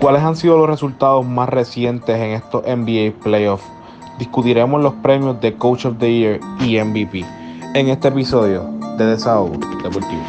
¿Cuáles han sido los resultados más recientes en estos NBA Playoffs? Discutiremos los premios de Coach of the Year y MVP en este episodio de Desahogo Deportivo.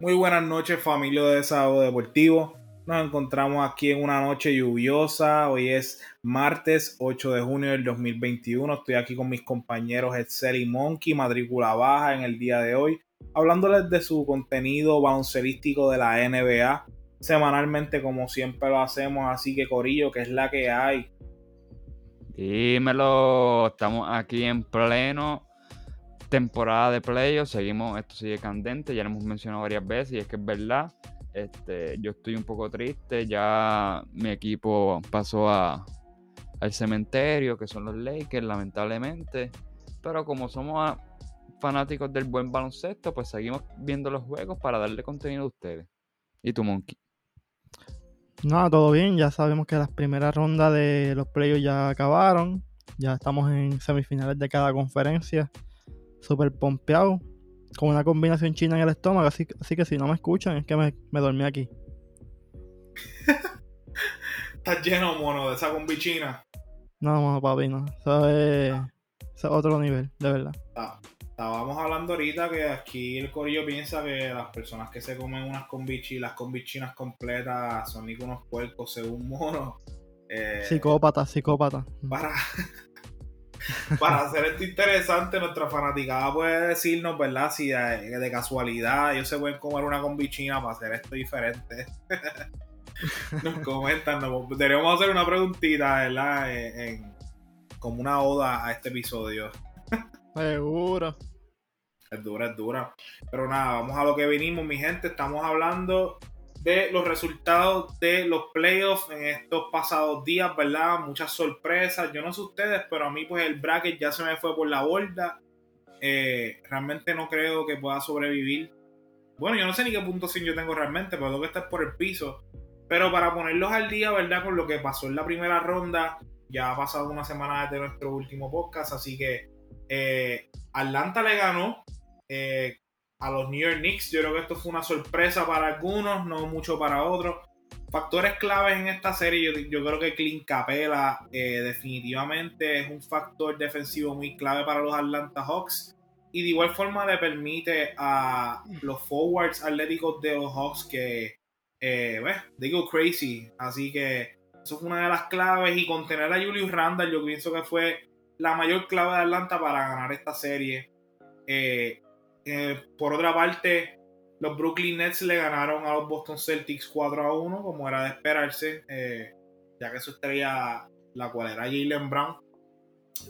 Muy buenas noches familia de Desahogo Deportivo. Nos encontramos aquí en una noche lluviosa. Hoy es martes 8 de junio del 2021. Estoy aquí con mis compañeros Excel y Monkey, matrícula baja en el día de hoy, hablándoles de su contenido baloncelístico de la NBA semanalmente, como siempre lo hacemos. Así que, Corillo, que es la que hay. Dímelo, estamos aquí en pleno temporada de playoffs. Seguimos, esto sigue candente, ya lo hemos mencionado varias veces y es que es verdad este, yo estoy un poco triste, ya mi equipo pasó a, al cementerio, que son los Lakers, lamentablemente. Pero como somos fanáticos del buen baloncesto, pues seguimos viendo los juegos para darle contenido a ustedes. ¿Y tu Monkey? No, todo bien, ya sabemos que las primeras rondas de los playoffs ya acabaron. Ya estamos en semifinales de cada conferencia. Súper pompeado con una combinación china en el estómago, así, así que si no me escuchan es que me, dormí aquí. Estás lleno, mono, de esa combi china. No, mono, papi, no. Eso es, otro nivel, de verdad. estábamos hablando ahorita que aquí el corillo piensa que las personas que se comen unas combi las combi chinas completas son ni unos puercos según mono. Eh, psicópata, psicópata. Para, para hacer esto interesante, nuestra fanaticada puede decirnos, ¿verdad? Si de, casualidad ellos se pueden comer una combichina para hacer esto diferente. nos comentan, deberíamos hacer una preguntita, ¿verdad? En, como una oda a este episodio. Seguro. Es dura, es dura. Pero nada, vamos a lo que vinimos, mi gente. Estamos hablando de los resultados de los playoffs en estos pasados días, ¿verdad? Muchas sorpresas. Yo no sé ustedes, pero a mí pues el bracket ya se me fue por la borda. Eh, realmente no creo que pueda sobrevivir. Bueno, yo no sé ni qué punto sin yo tengo realmente, pero tengo que estar por el piso. Pero para ponerlos al día, ¿verdad? Con lo que pasó en la primera ronda, ya ha pasado una semana desde nuestro último podcast, así que eh, Atlanta le ganó eh, a los New York Knicks. Yo creo que esto fue una sorpresa para algunos, no mucho para otros. Factores claves en esta serie, yo, creo que Clint Capela eh, definitivamente es un factor defensivo muy clave para los Atlanta Hawks. Y de igual forma le permite a los forwards atléticos de los Hawks que, eh, digo crazy. Así que eso fue una de las claves. Y contener a Julius Randall, yo pienso que fue la mayor clave de Atlanta para ganar esta serie. Eh, eh, por otra parte, los Brooklyn Nets le ganaron a los Boston Celtics 4 a 1, como era de esperarse, eh, ya que su estrella, la cual era Jalen Brown,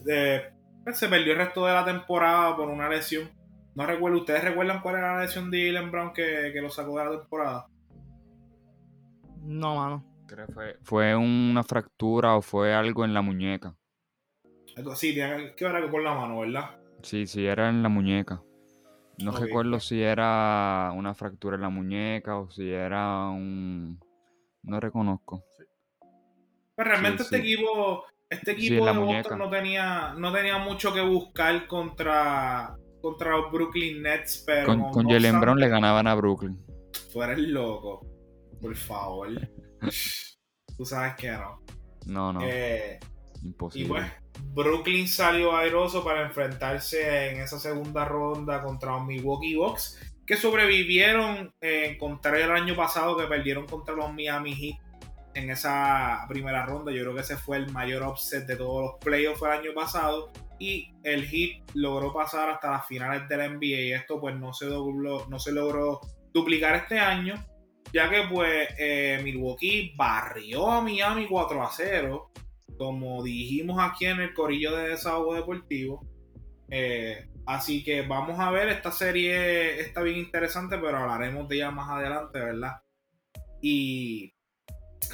eh, pues, se perdió el resto de la temporada por una lesión. No recuerdo, ¿ustedes recuerdan cuál era la lesión de Jalen Brown que, lo sacó de la temporada? No, mano. Creo que fue, fue una fractura o fue algo en la muñeca. Algo así, que ver con la mano, ¿verdad? Sí, sí, era en la muñeca. No recuerdo si era una fractura en la muñeca o si era un... No reconozco. Pero pues realmente este equipo, este equipo de Boston no tenía, no tenía mucho que buscar contra, contra los Brooklyn Nets, pero... Con, con Jalen Brown le ganaban a Brooklyn. Tú eres loco, por favor. Tú sabes que no. No, no. Eh, Imposible. Y pues, Brooklyn salió airoso para enfrentarse en esa segunda ronda contra los Milwaukee Bucks, que sobrevivieron eh, contra el año pasado que perdieron contra los Miami Heat en esa primera ronda. Yo creo que ese fue el mayor upset de todos los playoffs el año pasado. Y el Heat logró pasar hasta las finales de la NBA. Y esto pues no se, no se logró duplicar este año. Ya que pues eh, Milwaukee barrió a Miami 4 a 0 como dijimos aquí en el corillo de desahogo deportivo. Eh, así que vamos a ver, esta serie está bien interesante, pero hablaremos de ella más adelante, ¿verdad? Y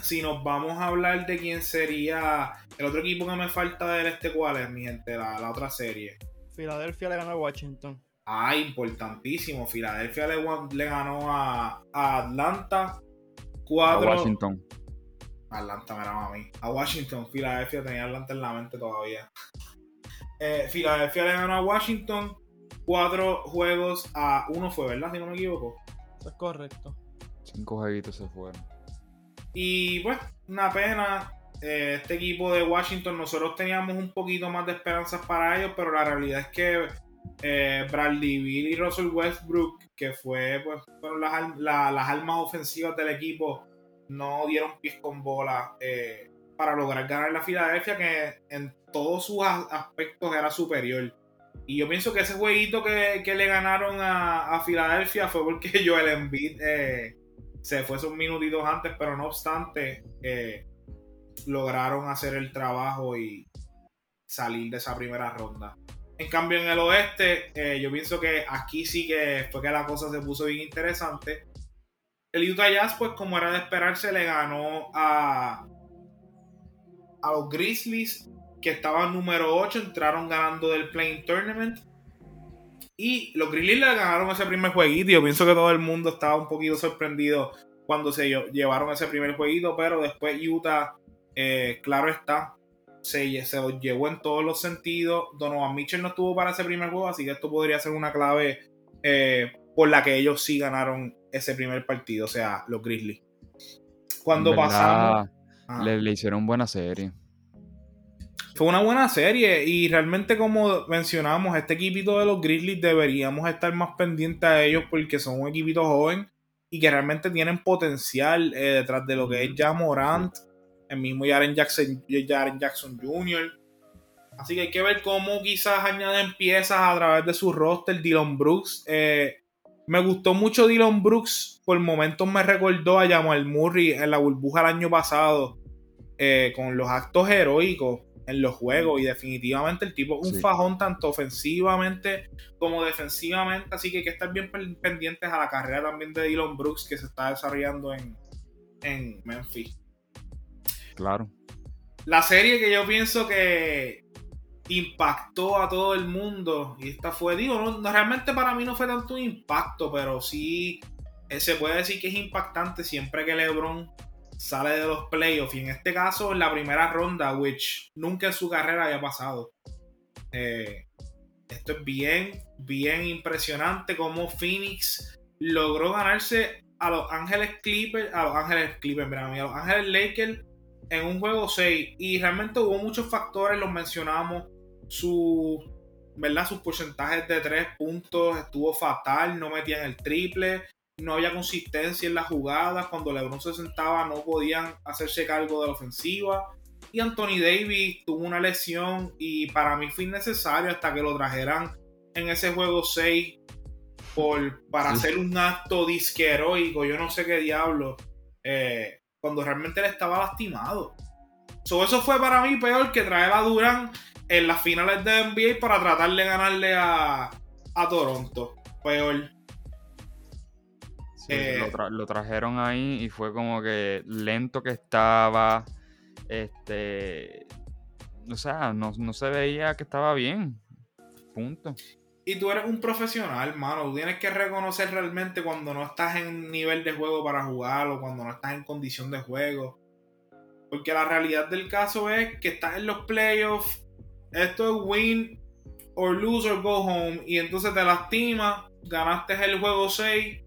si nos vamos a hablar de quién sería el otro equipo que me falta ver este cuál es, mi gente, la, otra serie. Filadelfia le ganó a Washington. Ah, importantísimo. Filadelfia le, ganó a, Atlanta 4. A Washington. Atlanta me a mí. A Washington, Filadelfia tenía Atlanta en la mente todavía. eh, Filadelfia le ganó a Washington cuatro juegos a uno fue, ¿verdad? Si no me equivoco. Eso es correcto. Cinco jueguitos se fueron. Y pues, una pena. eh, este equipo de Washington, nosotros teníamos un poquito más de esperanzas para ellos, pero la realidad es que eh, Bradley Bill y Russell Westbrook, que fue pues, fueron las, la- las armas ofensivas del equipo, no dieron pies con bola eh, para lograr ganar la Filadelfia, que en todos sus aspectos era superior. Y yo pienso que ese jueguito que, que le ganaron a, a Filadelfia fue porque Joel Embiid eh, se fue esos minutitos antes, pero no obstante, eh, lograron hacer el trabajo y salir de esa primera ronda. En cambio, en el oeste, yo pienso que aquí sí que fue que la cosa se puso bien interesante. El Utah Jazz, pues como era de esperarse, le ganó a, a los Grizzlies, que estaban número 8, entraron ganando del Playing Tournament. Y los Grizzlies le ganaron ese primer jueguito. Yo pienso que todo el mundo estaba un poquito sorprendido cuando se lle- llevaron ese primer jueguito, pero después Utah, eh, claro está, se los llevó en todos los sentidos. Donovan Mitchell no estuvo para ese primer juego, así que esto podría ser una clave eh, por la que ellos sí ganaron ese primer partido, o sea, los Grizzlies. Cuando pasamos. Ajá. Le, le hicieron buena serie. Fue una buena serie y realmente como mencionamos, este equipito de los Grizzlies deberíamos estar más pendientes a ellos porque son un equipito joven y que realmente tienen potencial eh, detrás de lo que es ya Morant, el mismo Jaren Jackson, Jaren Jackson Jr. Así que hay que ver cómo quizás añaden piezas a través de su roster. Dylan Brooks. eh, me gustó mucho Dylan Brooks. Por momentos me recordó a Jamal Murray en la burbuja el año pasado. eh, con los actos heroicos en los juegos. Y definitivamente el tipo es un Sí. fajón tanto ofensivamente como defensivamente. Así que hay que estar bien pen- pendientes a la carrera también de Dylan Brooks que se está desarrollando en, en Memphis. Claro. La serie que yo pienso que impactó a todo el mundo, y esta fue, digo, no, realmente para mí no fue tanto un impacto, pero sí eh, se puede decir que es impactante siempre que LeBron sale de los playoffs, y en este caso en la primera ronda, which nunca en su carrera había pasado. Eh, esto es bien, bien impresionante como Phoenix logró ganarse a los Ángeles Clippers, a los Ángeles Clippers, mira, a los Ángeles Lakers en un juego 6 y realmente hubo muchos factores, los mencionamos, su, ¿verdad? sus porcentajes de 3 puntos estuvo fatal, no metían el triple, no había consistencia en las jugadas, cuando LeBron se sentaba no podían hacerse cargo de la ofensiva y Anthony Davis tuvo una lesión y para mí fue innecesario hasta que lo trajeran en ese juego 6 por, para Sí. hacer un acto disqueroico, yo no sé qué diablo. Eh, cuando realmente él estaba lastimado. So, eso fue para mí peor que traer a Durán en las finales de NBA para tratar de ganarle a, a Toronto. Peor. Sí, Eh, lo, tra- lo trajeron ahí y fue como que lento que estaba. Este. O sea, no, no se veía que estaba bien. Punto. Y tú eres un profesional, mano. Tú tienes que reconocer realmente cuando no estás en nivel de juego para jugar o cuando no estás en condición de juego. Porque la realidad del caso es que estás en los playoffs. Esto es win or lose or go home. Y entonces te lastimas. Ganaste el juego 6.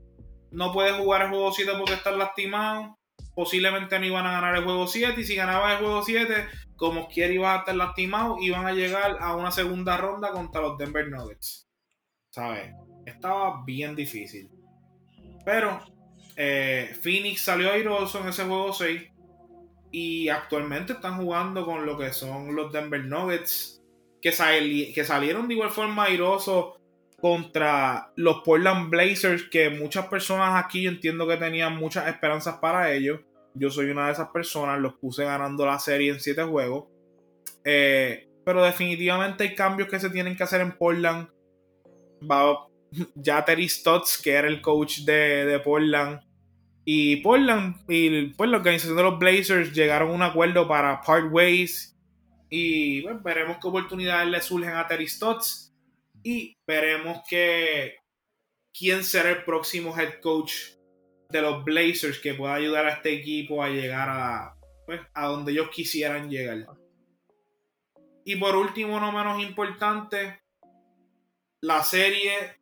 No puedes jugar el juego 7 porque estás lastimado. Posiblemente no iban a ganar el juego 7. Y si ganabas el juego 7, como quiera ibas a estar lastimado. Iban a llegar a una segunda ronda contra los Denver Nuggets. ¿Sabes? Estaba bien difícil. Pero eh, Phoenix salió airoso en ese juego 6. Y actualmente están jugando con lo que son los Denver Nuggets. Que, que salieron de igual forma airosos contra los Portland Blazers. Que muchas personas aquí yo entiendo que tenían muchas esperanzas para ellos. Yo soy una de esas personas. Los puse ganando la serie en 7 juegos. Eh, pero definitivamente hay cambios que se tienen que hacer en Portland. Ya Terry Stotts, que era el coach de, de Portland. Y Portland y pues, la organización de los Blazers llegaron a un acuerdo para part ways. Y bueno, veremos qué oportunidades le surgen a Terry Stotts. Y veremos que quién será el próximo head coach de los Blazers que pueda ayudar a este equipo a llegar a, pues, a donde ellos quisieran llegar. Y por último, no menos importante, la serie.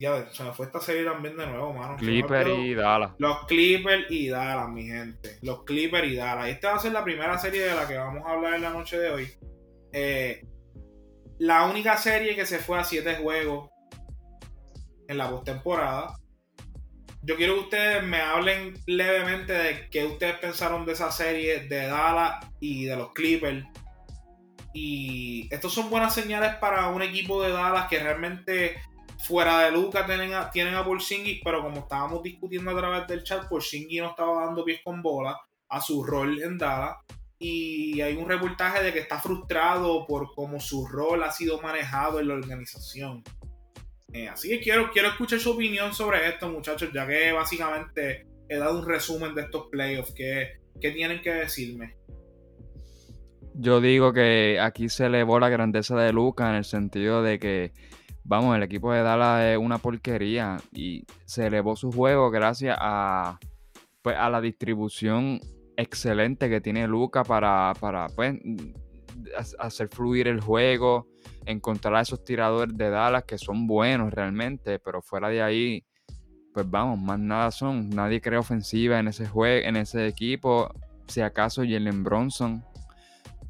Ya, se me fue esta serie también de nuevo, mano. Clipper y Dallas. Los Clippers y Dallas, mi gente. Los Clippers y Dallas. Esta va a ser la primera serie de la que vamos a hablar en la noche de hoy. Eh, la única serie que se fue a siete juegos en la postemporada. Yo quiero que ustedes me hablen levemente de qué ustedes pensaron de esa serie de Dallas y de los Clippers. Y estos son buenas señales para un equipo de Dallas que realmente fuera de Luca tienen a, tienen a Porzingis, pero como estábamos discutiendo a través del chat, Porzingis no estaba dando pies con bola a su rol en Dallas. Y hay un reportaje de que está frustrado por cómo su rol ha sido manejado en la organización. Eh, así que quiero, quiero escuchar su opinión sobre esto, muchachos, ya que básicamente he dado un resumen de estos playoffs. ¿Qué, qué tienen que decirme? Yo digo que aquí se elevó la grandeza de Luca en el sentido de que, vamos, el equipo de Dallas es una porquería y se elevó su juego gracias a, pues, a la distribución excelente que tiene Luca para, para pues, hacer fluir el juego, encontrar a esos tiradores de Dallas que son buenos realmente, pero fuera de ahí, pues vamos, más nada son. Nadie crea ofensiva en ese juego, en ese equipo. Si acaso Jalen Bronson,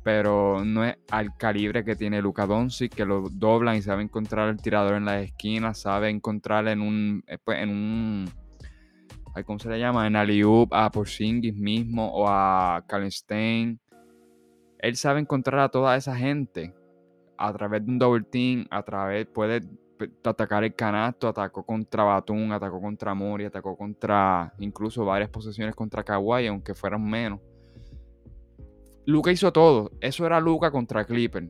pero no es al calibre que tiene Luka Doncic, que lo doblan y sabe encontrar el tirador en las esquinas, sabe encontrar en un, eh, pues, en un, ¿cómo se le llama? En Aliup a Porzingis mismo o a Kallenstein. Él sabe encontrar a toda esa gente a través de un double team, a través, puede atacar el canasto, atacó contra Batum, atacó contra Mori, atacó contra incluso varias posesiones contra Kawhi, aunque fueran menos. Luca hizo todo. Eso era Luca contra Clipper.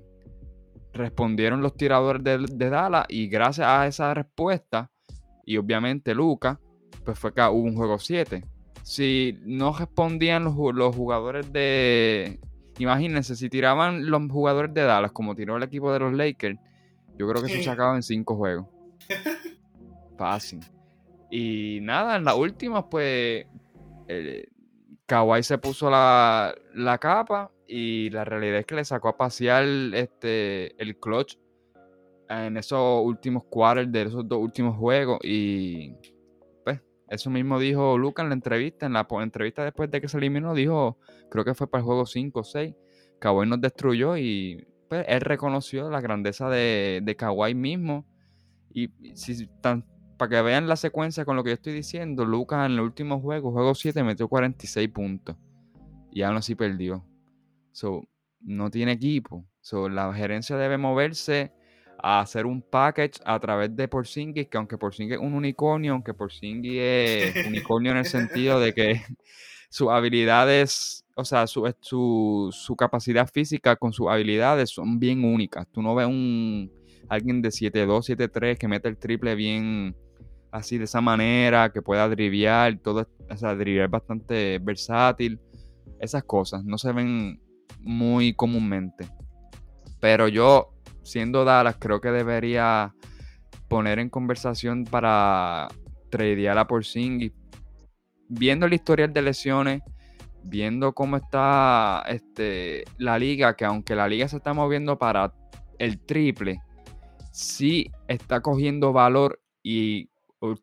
Respondieron los tiradores de, de, Dallas y gracias a esa respuesta, y obviamente Luca, pues fue que hubo un juego 7. Si no respondían los, los jugadores de, Imagínense, si tiraban los jugadores de Dallas como tiró el equipo de los Lakers, yo creo que se acaba en cinco juegos. Fácil. Y nada, en las últimas, pues. Eh, Kawhi se puso la, capa y la realidad es que le sacó a pasear este, el clutch en esos últimos quarters de esos dos últimos juegos. Y pues, eso mismo dijo Luca en la entrevista, en la entrevista después de que se eliminó, dijo creo que fue para el juego 5 o 6, Kawhi nos destruyó y pues, él reconoció la grandeza de, de Kawhi mismo. Y si para que vean la secuencia con lo que yo estoy diciendo, Lucas en el último juego, juego 7, metió 46 puntos. Y aún así perdió. So, no tiene equipo. So, la gerencia debe moverse a hacer un package a través de Porzingis, que aunque Porzingis es un unicornio, aunque Porzingis es unicornio en el sentido de que sus habilidades o sea, su, su, capacidad física con sus habilidades son bien únicas. Tú no ves un alguien de 7'2, 7'3 que mete el triple bien así de esa manera, que pueda driviar, todo, o sea, driviar bastante versátil. Esas cosas no se ven muy comúnmente. Pero yo, siendo Dallas, creo que debería poner en conversación para tradear a Porzingis. Viendo el historial de lesiones, viendo cómo está este, la liga, que aunque la liga se está moviendo para el triple, sí está cogiendo valor y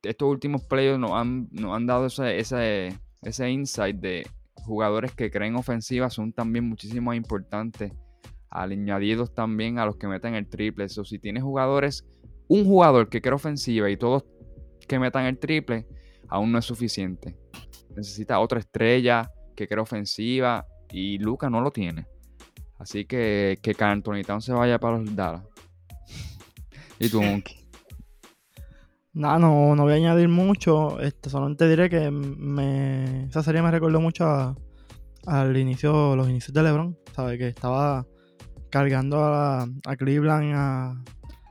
estos últimos playoffs nos han, han dado ese, ese, ese insight de jugadores que creen ofensivas son también muchísimo más importantes, añadidos también a los que metan el triple. Eso, si tienes jugadores, un jugador que cree ofensiva y todos que metan el triple, aún no es suficiente. Necesita otra estrella, que crea ofensiva y Luca no lo tiene. Así que que Anthony se vaya para los Dallas. y tú, Monkey. No, no, no voy a añadir mucho. Este, solamente diré que me, esa serie me recordó mucho al inicio, los inicios de LeBron. ¿Sabes? Que estaba cargando a, Cleveland a,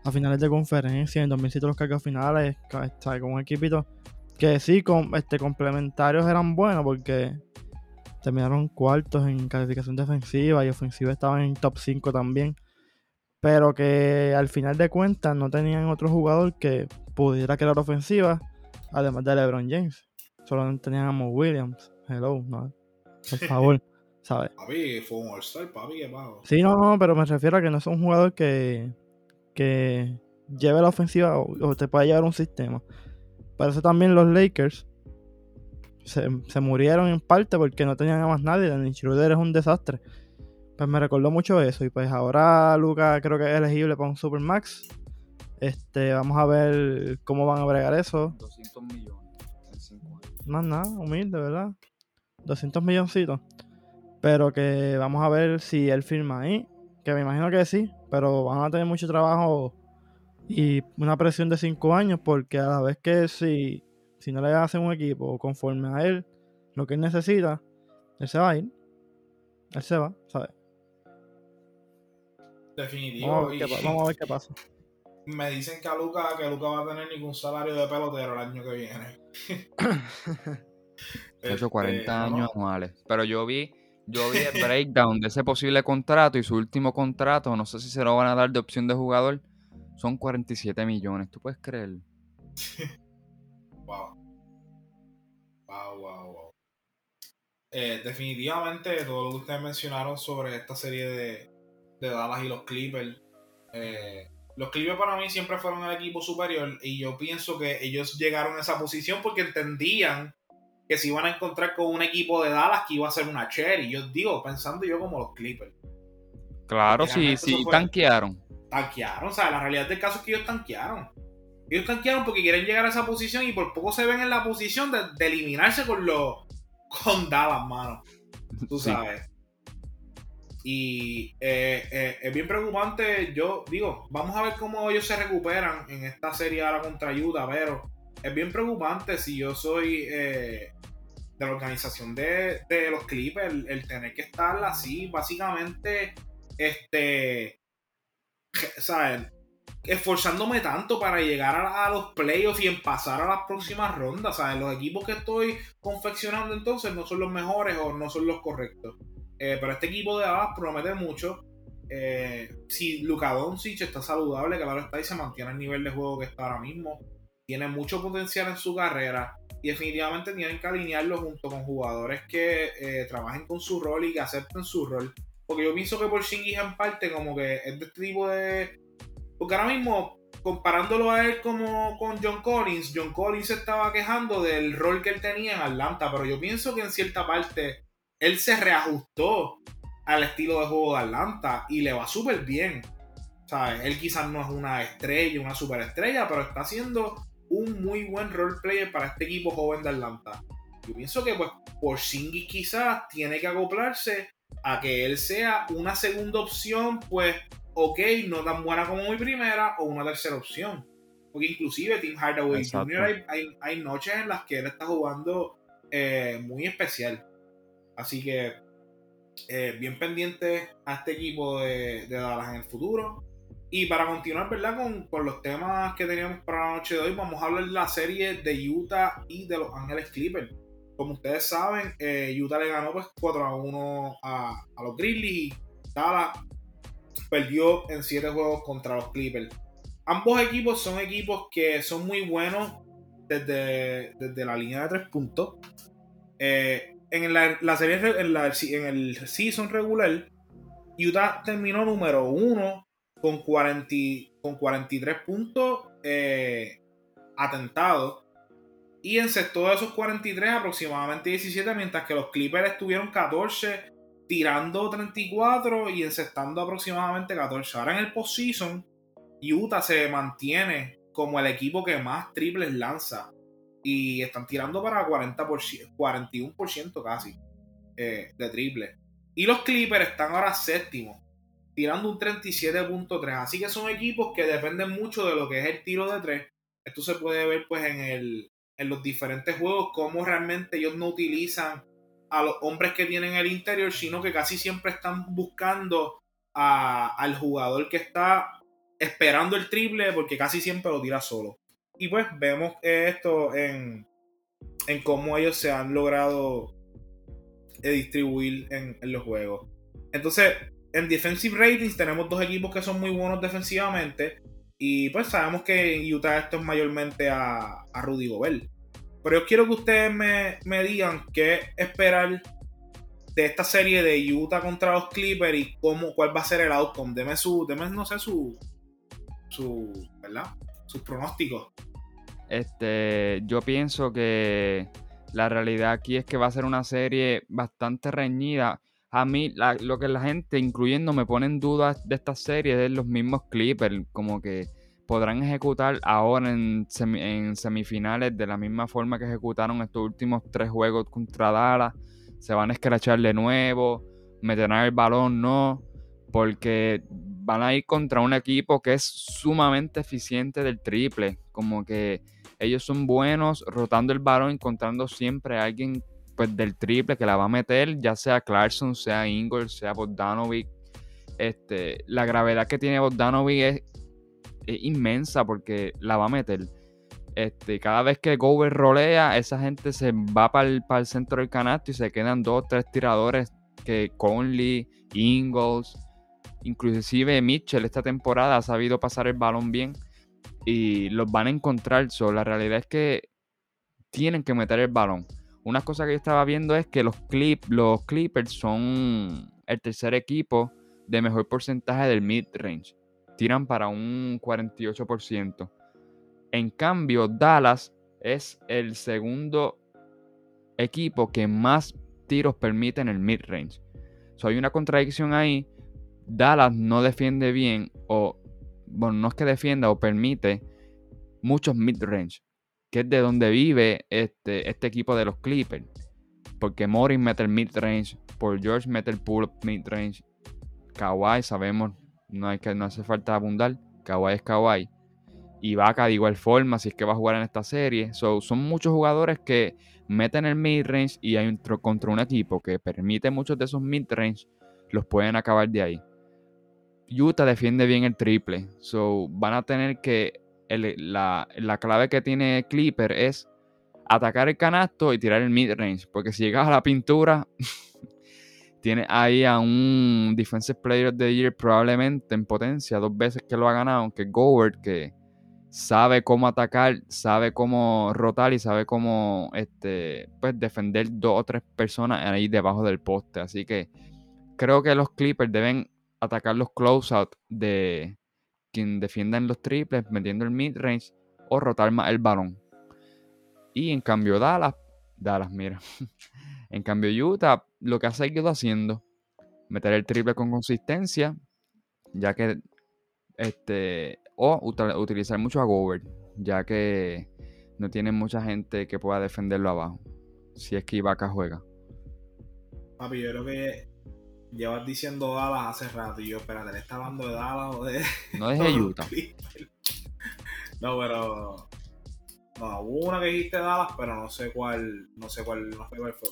a, finales de conferencia. En 2007 los cargos finales. Con un equipito que sí, con, este, complementarios eran buenos porque terminaron cuartos en calificación defensiva y ofensiva estaban en top 5 también. Pero que al final de cuentas no tenían otro jugador que pudiera crear ofensiva, además de LeBron James. Solo tenían a Mo Williams. Hello, no, por favor. ¿sabes? Papi, fue un All-Star, papi, qué pago. Sí, no, no, pero me refiero a que no es un jugador que, que lleve la ofensiva o, o te pueda llevar un sistema. Por eso también los Lakers se, se murieron en parte porque no tenían a más nadie. Dennis Schroeder es un desastre. Pues me recordó mucho eso. Y pues ahora Luca creo que es elegible para un Supermax. Este, vamos a ver cómo van a bregar eso. 200 millones en 5 años. Más nada, humilde, ¿verdad? 200 milloncitos. Pero que vamos a ver si él firma ahí. Que me imagino que sí. Pero van a tener mucho trabajo y una presión de 5 años. Porque a la vez que si, si no le hacen un equipo conforme a él, lo que él necesita, él se va a ir. Él se va, ¿sabes? Definitivo. Vamos a, ver y qué, pa- vamos a ver qué pasa. Me dicen que a Luca, que Luca va a tener ningún salario de pelotero el año que viene. De hecho, Este, 40 no, años no. anuales. Pero yo vi, yo vi el breakdown de ese posible contrato y su último contrato, no sé si se lo van a dar de opción de jugador, son 47 millones. ¿Tú puedes creerlo? Wow. Wow, wow, wow. Eh, definitivamente todo lo que ustedes mencionaron sobre esta serie de, de Dallas y los Clippers. eh, los Clippers para mí siempre fueron el equipo superior y yo pienso que ellos llegaron a esa posición porque entendían que se iban a encontrar con un equipo de Dallas que iba a ser una cherry. Yo digo, pensando yo como los Clippers. Claro, sí, sí, fue- tanquearon. tanquearon. O sea, la realidad del caso es que ellos tanquearon. Ellos tanquearon porque quieren llegar a esa posición y por poco se ven en la posición de, de eliminarse con los con Dallas, mano. Tú Sí. Y eh, eh, es bien preocupante. Yo digo, vamos a ver cómo ellos se recuperan en esta serie ahora contra Utah, pero es bien preocupante si yo soy eh, de la organización de, de los Clippers, el, el tener que estar así, básicamente, este, ¿sabes? Esforzándome tanto para llegar a, a los playoffs y en pasar a las próximas rondas, ¿sabes? Los equipos que estoy confeccionando entonces no son los mejores o no son los correctos. Eh, pero este equipo de Dallas promete mucho. Eh, si Luka Doncic está saludable, claro está, y se mantiene el nivel de juego que está ahora mismo, tiene mucho potencial en su carrera y definitivamente tienen que alinearlo junto con jugadores que eh, trabajen con su rol y que acepten su rol. Porque yo pienso que por Porzingis en parte como que es de este tipo de... Porque ahora mismo, comparándolo a él como con John Collins, John Collins estaba quejando del rol que él tenía en Atlanta, pero yo pienso que en cierta parte él se reajustó al estilo de juego de Atlanta y le va súper bien. ¿Sabes? Él quizás no es una estrella, una superestrella, pero está haciendo un muy buen role player para este equipo joven de Atlanta. Yo pienso que pues Porzingis quizás tiene que acoplarse a que él sea una segunda opción, pues ok, no tan buena como mi primera o una tercera opción. Porque inclusive Tim Hardaway Exacto. Jr. Hay, hay- hay noches en las que él está jugando eh, muy especial. Así que eh, bien pendiente a este equipo de, de Dallas en el futuro. Y para continuar, ¿verdad? Con, con los temas que teníamos para la noche de hoy, vamos a hablar de la serie de Utah y de Los Ángeles Clippers. Como ustedes saben, eh, Utah le ganó pues 4 a 1 a, a los Grizzlies y Dallas perdió en 7 juegos contra los Clippers. Ambos equipos son equipos que son muy buenos desde, desde la línea de 3 puntos. Eh, en la, la serie, en, la- en el season regular, Utah terminó número 1 con, 40, y- con 43 puntos eh, atentados. Y encestó de esos 43 aproximadamente 17, mientras que los Clippers estuvieron 14, tirando 34 y encestando aproximadamente 14. Ahora en el postseason, Utah se mantiene como el equipo que más triples lanza. Y están tirando para 40%, 41% casi eh, de triple. Y los Clippers están ahora séptimos, tirando un 37.3. Así que son equipos que dependen mucho de lo que es el tiro de tres. Esto se puede ver pues en, el, en los diferentes juegos, cómo realmente ellos no utilizan a los hombres que tienen el interior, sino que casi siempre están buscando a- al jugador que está esperando el triple porque casi siempre lo tira solo. Y pues vemos esto en, en cómo ellos se han logrado eh, distribuir en, los juegos. Entonces, en defensive ratings tenemos dos equipos que son muy buenos defensivamente. Y pues sabemos que en Utah esto es mayormente a, a Rudy Gobert. Pero yo quiero que ustedes me, me digan qué esperar de esta serie de Utah contra los Clippers y cómo, cuál va a ser el outcome. Deme su, deme, no sé, su, su, ¿verdad? Sus pronósticos. Este, yo pienso que la realidad aquí es que va a ser una serie bastante reñida. A mí, lo que la gente, incluyendo, me pone en duda de esta serie es los mismos Clippers, como que podrán ejecutar ahora en, en, semifinales de la misma forma que ejecutaron estos últimos tres juegos contra Dallas. Se van a escrachar de nuevo, meterán el balón, no, porque van a ir contra un equipo que es sumamente eficiente del triple. Como que ellos son buenos rotando el balón, encontrando siempre a alguien pues, del triple que la va a meter, ya sea Clarkson, sea Ingles, sea Bogdanovic. Este, la gravedad que tiene Bogdanovic es, inmensa porque la va a meter. Este, cada vez que Gober rolea, esa gente se va para el, para el centro del canasto y se quedan dos tres tiradores que Conley, Ingles, inclusive Mitchell esta temporada ha sabido pasar el balón bien y los van a encontrar. So, la realidad es que tienen que meter el balón. Una cosa que yo estaba viendo es que los, los Clippers son el tercer equipo de mejor porcentaje del mid-range. Tiran para un 48%. En cambio, Dallas es el segundo equipo que más tiros permite en el mid-range. Hay una contradicción ahí. Dallas no defiende bien o bueno, no es que defienda o permite muchos mid-range, que es de donde vive este, este equipo de los Clippers. Porque Morris mete el mid-range, Paul George mete el pull-up mid-range, Kawhi, sabemos, no, hay que, no hace falta abundar, Kawhi es Kawhi. Y Vaca de igual forma, si es que va a jugar en esta serie. So, son muchos jugadores que meten el mid-range y hay un, contra un equipo que permite muchos de esos mid-range, los pueden acabar de ahí. Utah defiende bien el triple. So, van a tener que. la, clave que tiene Clipper es atacar el canasto y tirar el mid-range. Porque si llegas a la pintura, tiene ahí a un Defensive Player of the Year probablemente en potencia, dos veces que lo ha ganado, aunque Goward, que sabe cómo atacar, sabe cómo rotar y sabe cómo este, pues, defender dos o tres personas ahí debajo del poste. Así que creo que los Clippers deben atacar los closeout de quien defienda en los triples, metiendo el mid-range o rotar más el balón. Y en cambio Dallas, Dallas, mira. en cambio Utah lo que ha seguido haciendo, meter el triple con consistencia, ya que este o utilizar mucho a Gobert, ya que no tiene mucha gente que pueda defenderlo abajo. Si es que Ibaka juega. Papi, yo creo que llevas diciendo Dallas hace rato y yo, espérate, ¿le está hablando de Dallas o de.? No es de Utah. no, pero. No, hubo una que dijiste Dallas, pero no sé cuál. No sé cuál, no sé cuál fue.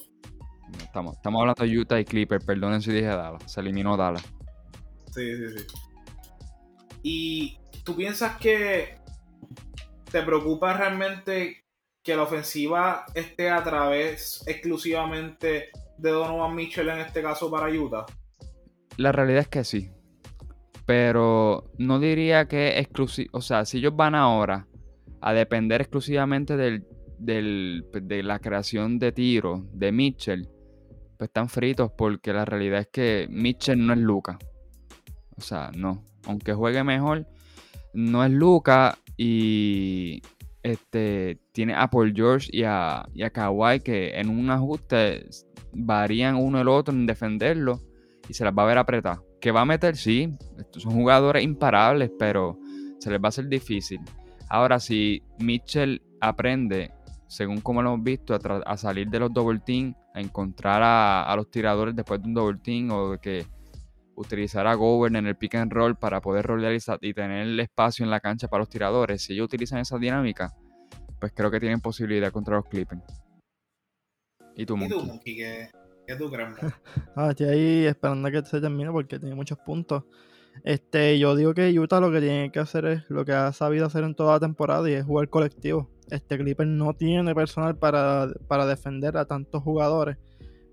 estamos, estamos hablando de Utah y Clippers, perdonen si dije Dallas. Se eliminó Dallas. Sí, sí, sí. Y tú piensas que te preocupa realmente que la ofensiva esté a través exclusivamente de Donovan Mitchell en este caso para Utah? La realidad es que sí. Pero no diría que exclusivo. O sea, si ellos van ahora a depender exclusivamente del, de la creación de tiro de Mitchell, pues están fritos porque la realidad es que Mitchell no es Luca. O sea, no. Aunque juegue mejor, no es Luca y este, tiene a Paul George y a, y a Kawhi que en un ajuste varían uno el otro en defenderlo y se las va a ver apretadas. Que va a meter, sí, son jugadores imparables, pero se les va a hacer difícil. Ahora, si Mitchell aprende, según como lo hemos visto, a, salir de los double team, a encontrar a, los tiradores después de un double team o de que utilizar a Govern en el pick and roll para poder rolear y, tener el espacio en la cancha para los tiradores, si ellos utilizan esa dinámica, pues creo que tienen posibilidad contra los Clippers. ¿Y tú, Monkey? ¿Qué, tú crees? ah, estoy ahí esperando a que se termine porque tiene muchos puntos. Este, yo digo que Utah lo que tiene que hacer es lo que ha sabido hacer en toda la temporada y es jugar colectivo. Este Clipper no tiene personal para, defender a tantos jugadores.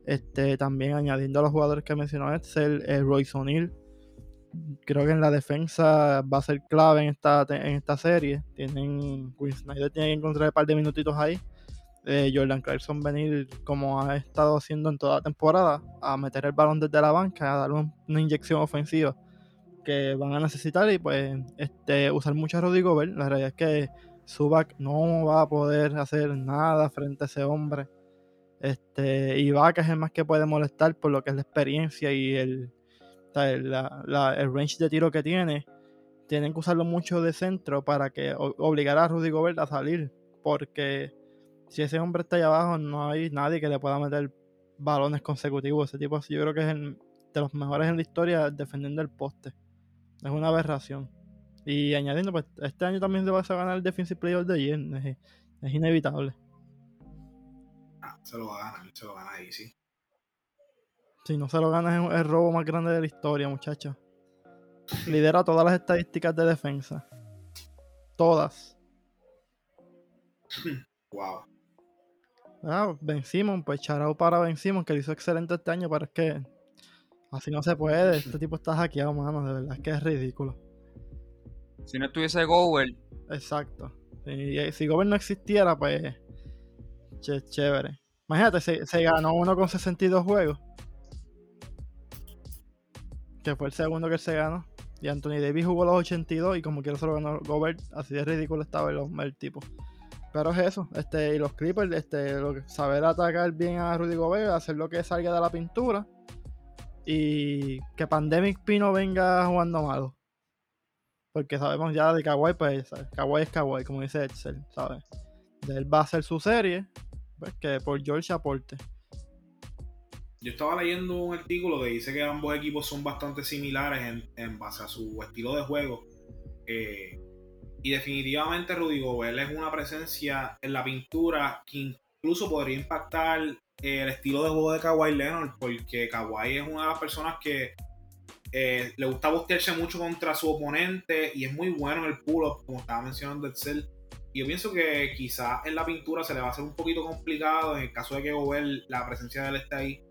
Este, también añadiendo a los jugadores que mencionó Excel, el Royce O'Neill. Creo que en la defensa va a ser clave en esta, en esta serie. Tienen, Quinn Snyder tiene que encontrar un par de minutitos ahí. eh, Jordan Clarkson venir como ha estado haciendo en toda la temporada, a meter el balón desde la banca, a darle una inyección ofensiva que van a necesitar y pues este usar mucho a Rudy Gobert. La realidad es que Zubac no va a poder hacer nada frente a ese hombre. Este, y Vaca es el más que puede molestar por lo que es la experiencia y el, el range de tiro que tiene. Tienen que usarlo mucho de centro para que obligar a Rudy Gobert a salir. Porque si ese hombre está ahí abajo, no hay nadie que le pueda meter balones consecutivos. Ese tipo yo creo que es de los mejores en la historia defendiendo el poste. Es una aberración. Y añadiendo, pues este año también se va a ganar el Defensive Player de Year. Es, es, inevitable. Se lo va a ganar, se lo gana ahí, sí. Si no se lo gana es el robo más grande de la historia, muchachos. Lidera todas las estadísticas de defensa. Todas. wow. Ah, vencimos, pues charao para vencimos, que lo hizo excelente este año, pero es que así no se puede. Este tipo está hackeado, mano, de verdad es que es ridículo. Si no estuviese Gower. Exacto. Si, si Gower no existiera, pues. chévere. Imagínate, se, ganó uno con 62 juegos. Que fue el segundo que se ganó. Y Anthony Davis jugó los 82 y como quiera se lo ganó Gobert. Así de ridículo estaba el, el tipo. Pero es eso, este, y los Clippers, este, saber atacar bien a Rudy Gobert, hacer lo que salga de la pintura. Y que Pandemic Pino venga jugando malo. Porque sabemos ya de Kawhi, pues Kawhi es Kawhi, como dice Excel, ¿sabes? De él va a hacer su serie, que por George aporte. Yo estaba leyendo un artículo que dice que ambos equipos son bastante similares en, base a su estilo de juego. Eh, y definitivamente Rudy Gobert es una presencia en la pintura que incluso podría impactar el estilo de juego de Kawhi Leonard, porque Kawhi es una de las personas que eh, le gusta bostearse mucho contra su oponente y es muy bueno en el pull-up, como estaba mencionando Excel. Yo pienso que quizás en la pintura se le va a hacer un poquito complicado en el caso de que Gobert, la presencia de él esté ahí.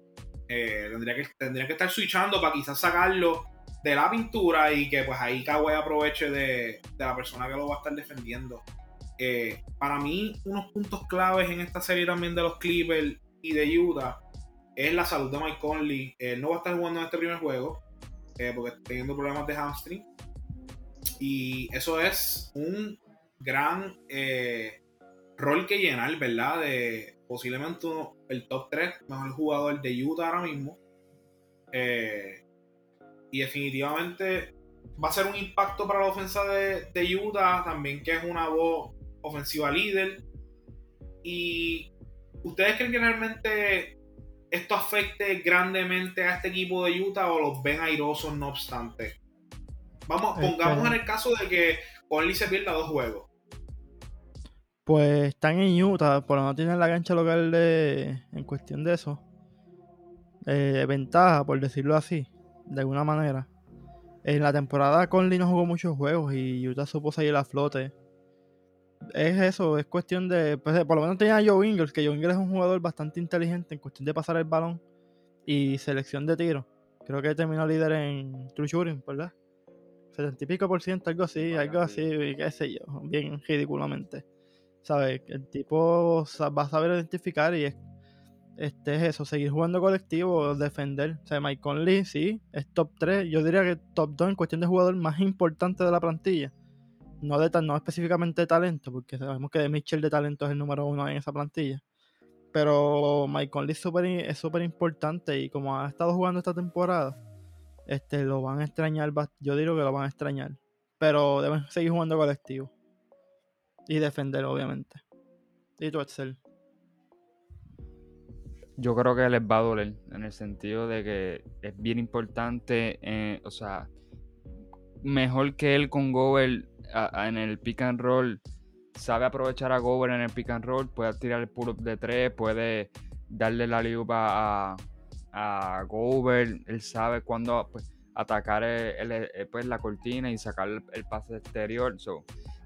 Eh, tendría, que, tendría que estar switchando para quizás sacarlo de la pintura y que pues ahí Kawhi aproveche de, la persona que lo va a estar defendiendo. Eh, para mí, unos puntos claves en esta serie también de los Clippers y de Utah es la salud de Mike Conley. Él no va a estar jugando en este primer juego eh, porque está teniendo problemas de hamstring. Y eso es un gran eh, rol que llenar, ¿verdad? De posiblemente el top 3 mejor jugador de Utah ahora mismo. Eh, y definitivamente va a ser un impacto para la ofensa de, de Utah, también que es una voz ofensiva líder. Y ustedes creen que realmente esto afecte grandemente a este equipo de Utah o los ven airosos no obstante? Vamos, pongamos en el caso de que Conley se pierda dos juegos. Pues están en Utah, por lo menos tienen la cancha local de, en cuestión de eso. Eh, ventaja, por decirlo así, de alguna manera. En la temporada Conley no jugó muchos juegos y Utah supo salir a flote es eso, es cuestión de, pues, por lo menos tenía a Joe Ingles, que Joe Ingles es un jugador bastante inteligente en cuestión de pasar el balón y selección de tiro. Creo que terminó líder en true shooting, ¿verdad? 70 y pico por ciento, algo así, algo así, qué sé yo, bien ridículamente. ¿Sabes? El tipo va a saber identificar y es, este, es eso, seguir jugando colectivo, defender. O sea, Mike Conley, sí, es top 3, yo diría que top 2 en cuestión de jugador más importante de la plantilla no, de, no específicamente de talento, porque sabemos que de Mitchell de talento es el número uno en esa plantilla. Pero Mike Conley es súper importante y como ha estado jugando esta temporada, este, lo van a extrañar. Yo digo que lo van a extrañar. Pero deben seguir jugando colectivo. Y defender, obviamente. ¿Y tú, Excel? Yo creo que les va a doler en el sentido de que es bien importante, eh, o sea, mejor que él con Gober en el pick and roll sabe aprovechar a Gober en el pick and roll, puede tirar el pull-up de tres, puede darle la liuba a, a Gober, él sabe cuándo pues, atacar pues, la cortina y sacar el, pase exterior.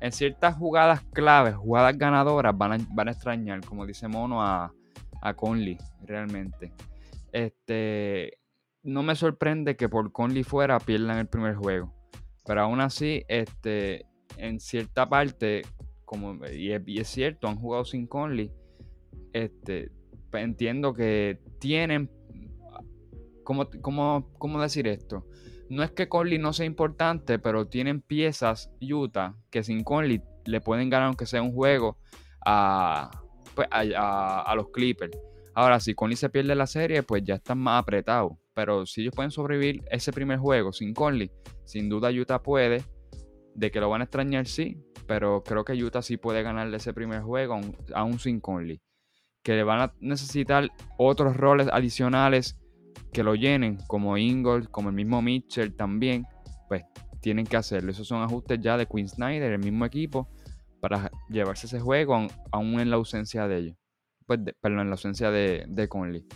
En ciertas jugadas claves, jugadas ganadoras, van a, van a extrañar, como dice Mono, a, a Conley, realmente. Este, no me sorprende que por Conley fuera pierdan el primer juego. Pero aún así, este, en cierta parte, como, y es, cierto, han jugado sin Conley, este, entiendo que tienen, ¿cómo, cómo, cómo decir esto? No es que Conley no sea importante, pero tienen piezas Utah que sin Conley le pueden ganar aunque sea un juego a, pues, a, los Clippers. Ahora, si Conley se pierde la serie, pues ya están más apretados. Pero si ellos pueden sobrevivir ese primer juego sin Conley, sin duda Utah puede. De que lo van a extrañar, sí. Pero creo que Utah sí puede ganarle ese primer juego aún sin Conley. Que le van a necesitar otros roles adicionales que lo llenen, como Ingold, como el mismo Mitchell también. Pues tienen que hacerlo. Esos son ajustes ya de Quinn Snyder, el mismo equipo, para llevarse ese juego aún en la ausencia de ellos. Pues, perdón, en la ausencia de, de Conley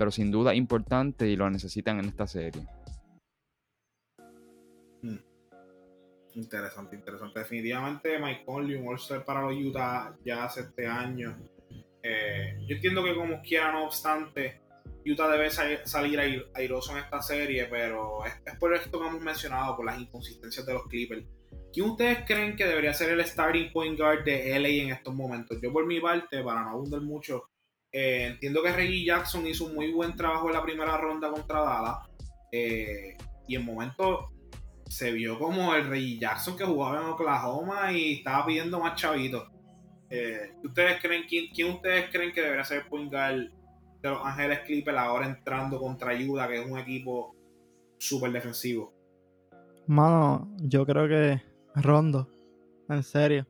pero sin duda importante y lo necesitan en esta serie. Hmm. Interesante, interesante. Definitivamente Mike Conley, un all para los Utah ya hace este año. Eh, yo entiendo que como quiera, no obstante, Utah debe salir airoso en esta serie, pero es, por esto que hemos mencionado, por las inconsistencias de los Clippers. ¿Quién ustedes creen que debería ser el starting point guard de LA en estos momentos? Yo por mi parte, para no abundar mucho, eh, entiendo que Reggie Jackson hizo un muy buen trabajo en la primera ronda contra Dallas. Eh, y en momento se vio como el Reggie Jackson que jugaba en Oklahoma y estaba pidiendo más chavitos. Eh, ¿ustedes creen, quién, ustedes creen que debería ser point guard de los Ángeles Clippers ahora entrando contra Ayuda, que es un equipo súper defensivo? Mano, yo creo que Rondo, en serio.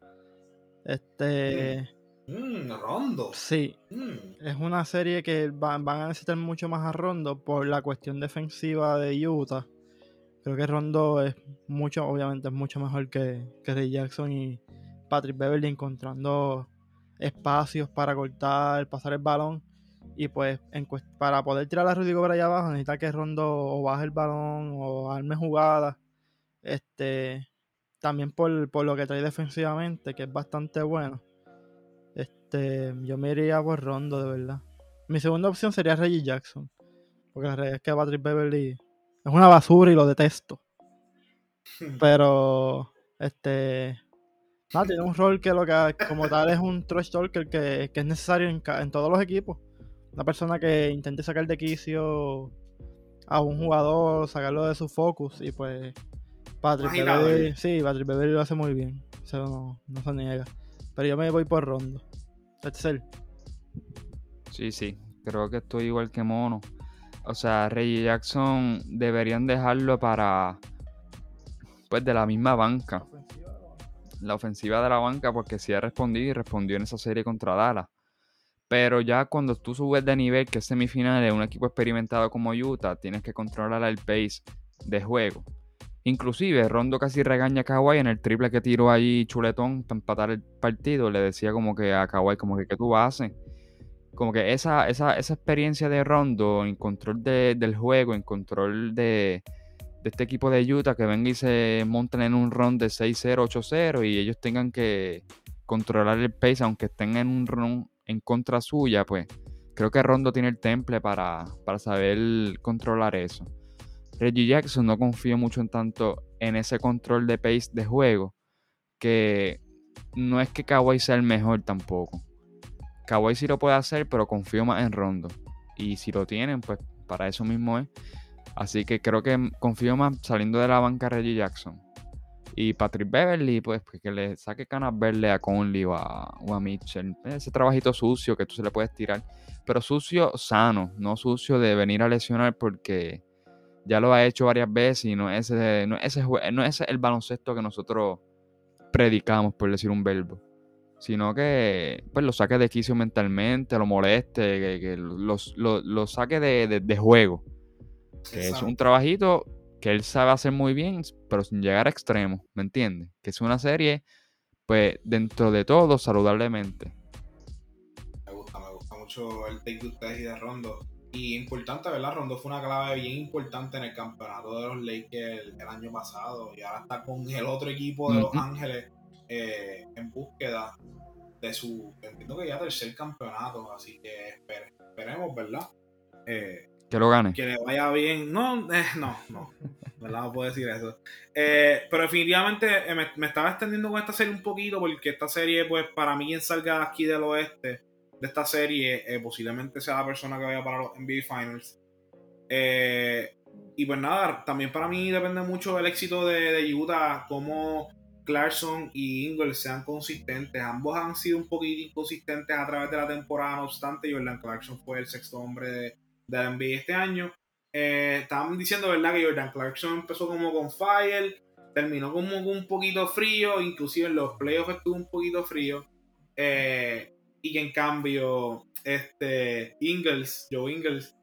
Este. Mm. Mm, Rondo. Sí. Mm. Es una serie que van a necesitar mucho más a Rondo por la cuestión defensiva de Utah. Creo que Rondo es mucho, obviamente es mucho mejor que, que Ray Jackson y Patrick Beverly encontrando espacios para cortar, pasar el balón. Y pues para poder tirar a Rudy por allá abajo necesita que Rondo o baje el balón o arme jugadas. Este, también por, por lo que trae defensivamente, que es bastante bueno. Este, yo me iría por Rondo, de verdad. Mi segunda opción sería Reggie Jackson. Porque la realidad es que Patrick Beverly es una basura y lo detesto. Pero, este. tiene un rol que lo que como tal es un trash talker que, que es necesario en, en, todos los equipos. Una persona que intente sacar de quicio a un jugador, sacarlo de su focus y pues Patrick Beverly, sí, Patrick Beverly lo hace muy bien. Eso no, no se niega. Pero yo me voy por Rondo. Sí, sí, creo que estoy igual que Mono. O sea, Reggie Jackson deberían dejarlo para, pues, de la misma banca. La ofensiva de la banca, porque sí ha respondido y respondió en esa serie contra Dallas. Pero ya cuando tú subes de nivel, que es semifinal de un equipo experimentado como Utah, tienes que controlar el pace de juego. Inclusive Rondo casi regaña a Kawhi en el triple que tiró ahí Chuletón para empatar el partido. Le decía como que a Kawhi como que ¿qué tú haces? Como que esa, esa, experiencia de Rondo en control del juego, en control de, este equipo de Utah que venga y se monten en un run de 6-0, 8-0 y ellos tengan que controlar el pace aunque estén en un run en contra suya, pues creo que Rondo tiene el temple para, para saber controlar eso. Reggie Jackson no confío mucho en tanto en ese control de pace de juego que no es que Kawhi sea el mejor tampoco. Kawhi sí lo puede hacer, pero confío más en Rondo. Y si lo tienen, pues para eso mismo es. Así que creo que confío más saliendo de la banca Reggie Jackson. Y Patrick Beverly, pues, pues que le saque canas verle a Conley o a, o a Mitchell. Ese trabajito sucio que tú se le puedes tirar. Pero sucio sano, no sucio de venir a lesionar porque ya lo ha hecho varias veces y no es ese, no es no es el baloncesto que nosotros predicamos, por decir un verbo. Sino que pues lo saque de quicio mentalmente, lo moleste, que, lo, saque de, juego. Que es un trabajito que él sabe hacer muy bien, pero sin llegar a extremos, ¿me entiendes? Que es una serie, pues, dentro de todo, saludablemente. Me gusta, me gusta mucho el take de ustedes y de Rondo. Y importante, ¿verdad? Rondo fue una clave bien importante en el campeonato de los Lakers el, año pasado. Y ahora está con el otro equipo de Los Ángeles eh, en búsqueda de su, entiendo que ya tercer campeonato. Así que esperemos, ¿verdad? Eh, que lo gane. Que le vaya bien. No, eh, no, no. ¿Verdad? No puedo decir eso. pero definitivamente me, me, estaba extendiendo con esta serie un poquito porque esta serie, pues para mí, quien salga aquí del oeste de esta serie eh, posiblemente sea la persona que vaya para los NBA Finals. Eh, y pues nada, también para mí depende mucho del éxito de, de Utah, cómo Clarkson y Ingles sean consistentes. Ambos han sido un poquito inconsistentes a través de la temporada, no obstante, Jordan Clarkson fue el sexto hombre de, de la NBA este año. Eh, estaban diciendo, ¿verdad? Que Jordan Clarkson empezó como con fire, terminó como un poquito frío, inclusive en los playoffs estuvo un poquito frío. Eh, y que en cambio, este Ingles, Joe Ingles,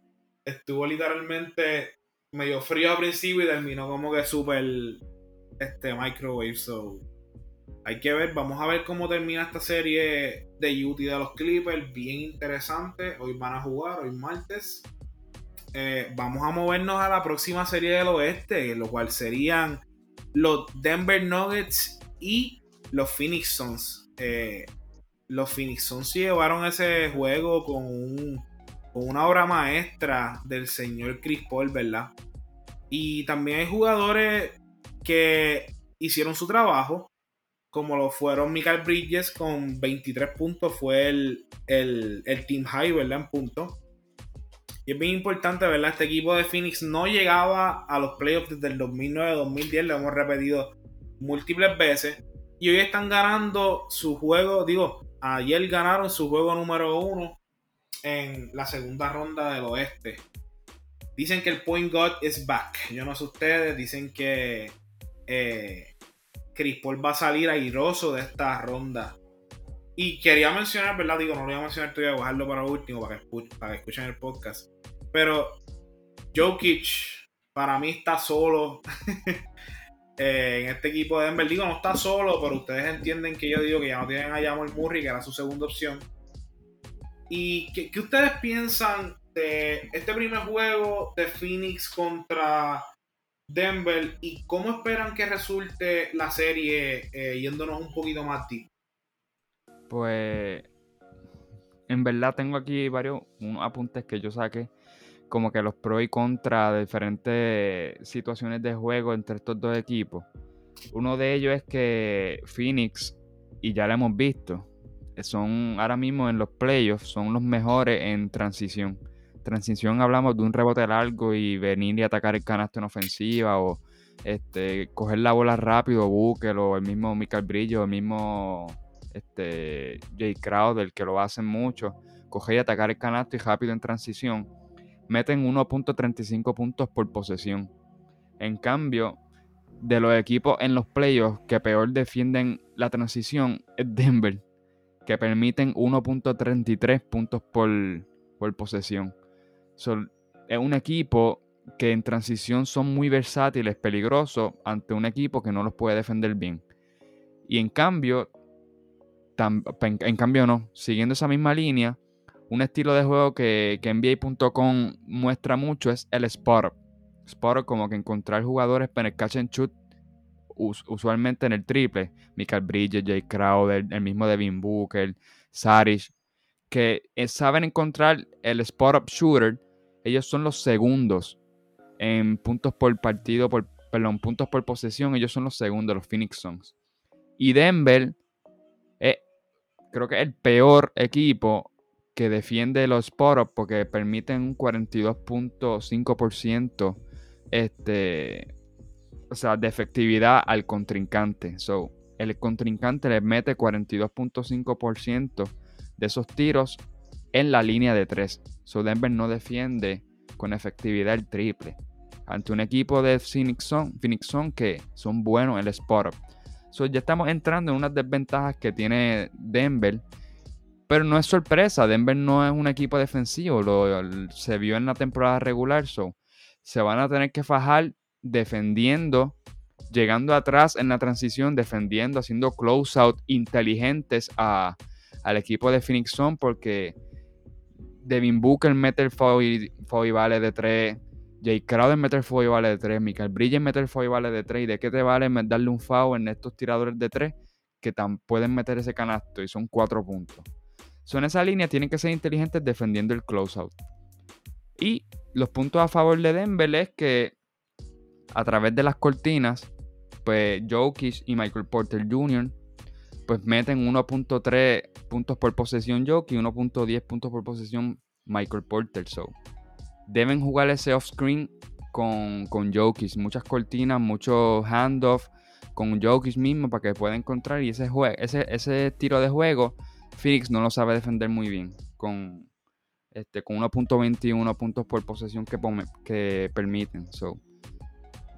estuvo literalmente medio frío al principio y terminó como que súper este microwave. So, hay que ver, vamos a ver cómo termina esta serie de UT de los Clippers. Bien interesante. Hoy van a jugar, hoy martes. Eh, vamos a movernos a la próxima serie del oeste, lo cual serían los Denver Nuggets y los Phoenix Suns. Eh, los Phoenix Suns llevaron ese juego con, con una obra maestra del señor Chris Paul, ¿verdad? Y también hay jugadores que hicieron su trabajo, como lo fueron Michael Bridges con 23 puntos, fue el, el, el team high, ¿verdad? En puntos. Y es bien importante, ¿verdad? Este equipo de Phoenix no llegaba a los playoffs desde el 2009-2010, lo hemos repetido múltiples veces. Y hoy están ganando su juego, digo, ayer ganaron su juego número uno en la segunda ronda del oeste. Dicen que el point God is back. Yo no sé ustedes, dicen que eh, Chris Paul va a salir airoso de esta ronda. Y quería mencionar, ¿verdad? Digo, no lo voy a mencionar todavía, voy a dejarlo para último, para que, para que escuchen el podcast. Pero Jokic para mí está solo eh, en este equipo de Denver. Digo, no está solo, pero ustedes entienden que yo digo que ya no tienen a Jamal Murray, que era su segunda opción. ¿Y qué, ustedes piensan de este primer juego de Phoenix contra Denver y cómo esperan que resulte la serie eh, yéndonos un poquito más deep? Pues en verdad tengo aquí varios apuntes que yo saqué como que los pros y contras de diferentes situaciones de juego entre estos dos equipos. Uno de ellos es que Phoenix, y ya lo hemos visto, son ahora mismo en los playoffs, son los mejores en transición. Transición hablamos de un rebote largo y venir y atacar el canasto en ofensiva o este, coger la bola rápido, Booker o el mismo Michael Brillo, el mismo este, Jay Crowder, que lo hacen mucho, coger y atacar el canasto y rápido en transición meten 1.35 puntos por posesión. En cambio, de los equipos en los playoffs que peor defienden la transición es Denver, que permiten 1.33 puntos por, por posesión. es un equipo que en transición son muy versátiles, peligrosos ante un equipo que no los puede defender bien. Y en cambio, en cambio no, siguiendo esa misma línea, un estilo de juego que, que NBA.com muestra mucho es el spot. Spot como que encontrar jugadores para el catch and shoot usualmente en el triple. Michael Bridges, Jay Crowder, el mismo Devin Booker, Sarish, que eh, saben encontrar el spot up shooter. Ellos son los segundos en puntos por partido, por, perdón, puntos por posesión. Ellos son los segundos, los Phoenix Suns. Y Denver, creo que es el peor equipo que defiende los sporos porque permiten un 42.5% este, o sea, de efectividad al contrincante. So, el contrincante le mete 42.5% de esos tiros en la línea de 3. So, Denver no defiende con efectividad el triple. Ante un equipo de Phoenix Sun, Phoenix que son buenos en el spot So, ya estamos entrando en unas desventajas que tiene Denver pero no es sorpresa, Denver no es un equipo defensivo, lo, se vio en la temporada regular, so, se van a tener que fajar defendiendo, llegando atrás en la transición, defendiendo, haciendo close-out inteligentes a, al equipo de Phoenix Sun porque Devin Booker mete el foul y, vale de 3, Jay Crowder mete el foul y vale de 3, Michael Bridges mete el foul y vale de 3, ¿y de qué te vale darle un foul en estos tiradores de 3 que tan, pueden meter ese canasto y son 4 puntos? Son esa línea, tienen que ser inteligentes defendiendo el closeout. Y los puntos a favor de Denver es que a través de las cortinas, pues Jokic y Michael Porter Jr. pues meten 1.3 puntos por posesión Jokic y 1.10 puntos por posesión Michael Porter. So, deben jugar ese off-screen con, con. Muchas cortinas, muchos handoff con Jokic mismo para que pueda encontrar. Y ese, ese, ese tiro de juego, Phoenix no lo sabe defender muy bien. Con, este, con 1.21 puntos por posesión que, que permiten. So,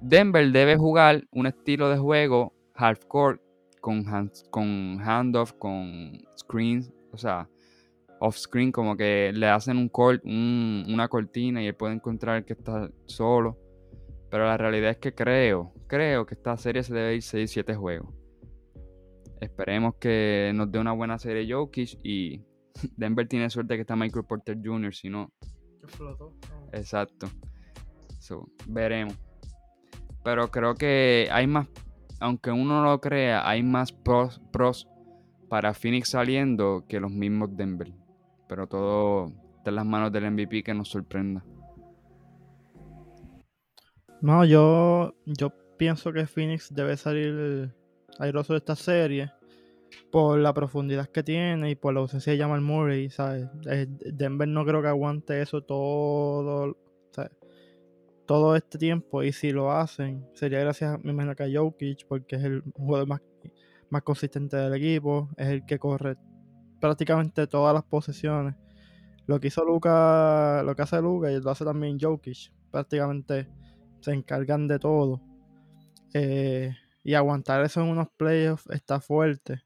Denver debe jugar un estilo de juego half court con, con handoff, con screens, o sea, off screen, como que le hacen un, court, una cortina y él puede encontrar que está solo. Pero la realidad es que creo, creo que esta serie se debe ir 6-7 juegos. Esperemos que nos dé una buena serie Jokic y Denver tiene suerte que está Michael Porter Jr., si no. Exacto. veremos. Pero creo que hay más, aunque uno no lo crea, hay más pros, pros para Phoenix saliendo que los mismos Denver. Pero todo está en las manos del MVP que nos sorprenda. No, yo, yo pienso que Phoenix debe salir airoso de esta serie por la profundidad que tiene y por la ausencia de Jamal Murray, ¿sabes? Eh, Denver no creo que aguante eso todo, todo este tiempo y si lo hacen sería gracias, me imagino que a Jokic porque es el jugador más, más consistente del equipo, es el que corre prácticamente todas las posesiones. Lo que hizo Luca, lo que hace Luca y lo hace también Jokic, prácticamente se encargan de todo. Eh, y aguantar eso en unos playoffs está fuerte.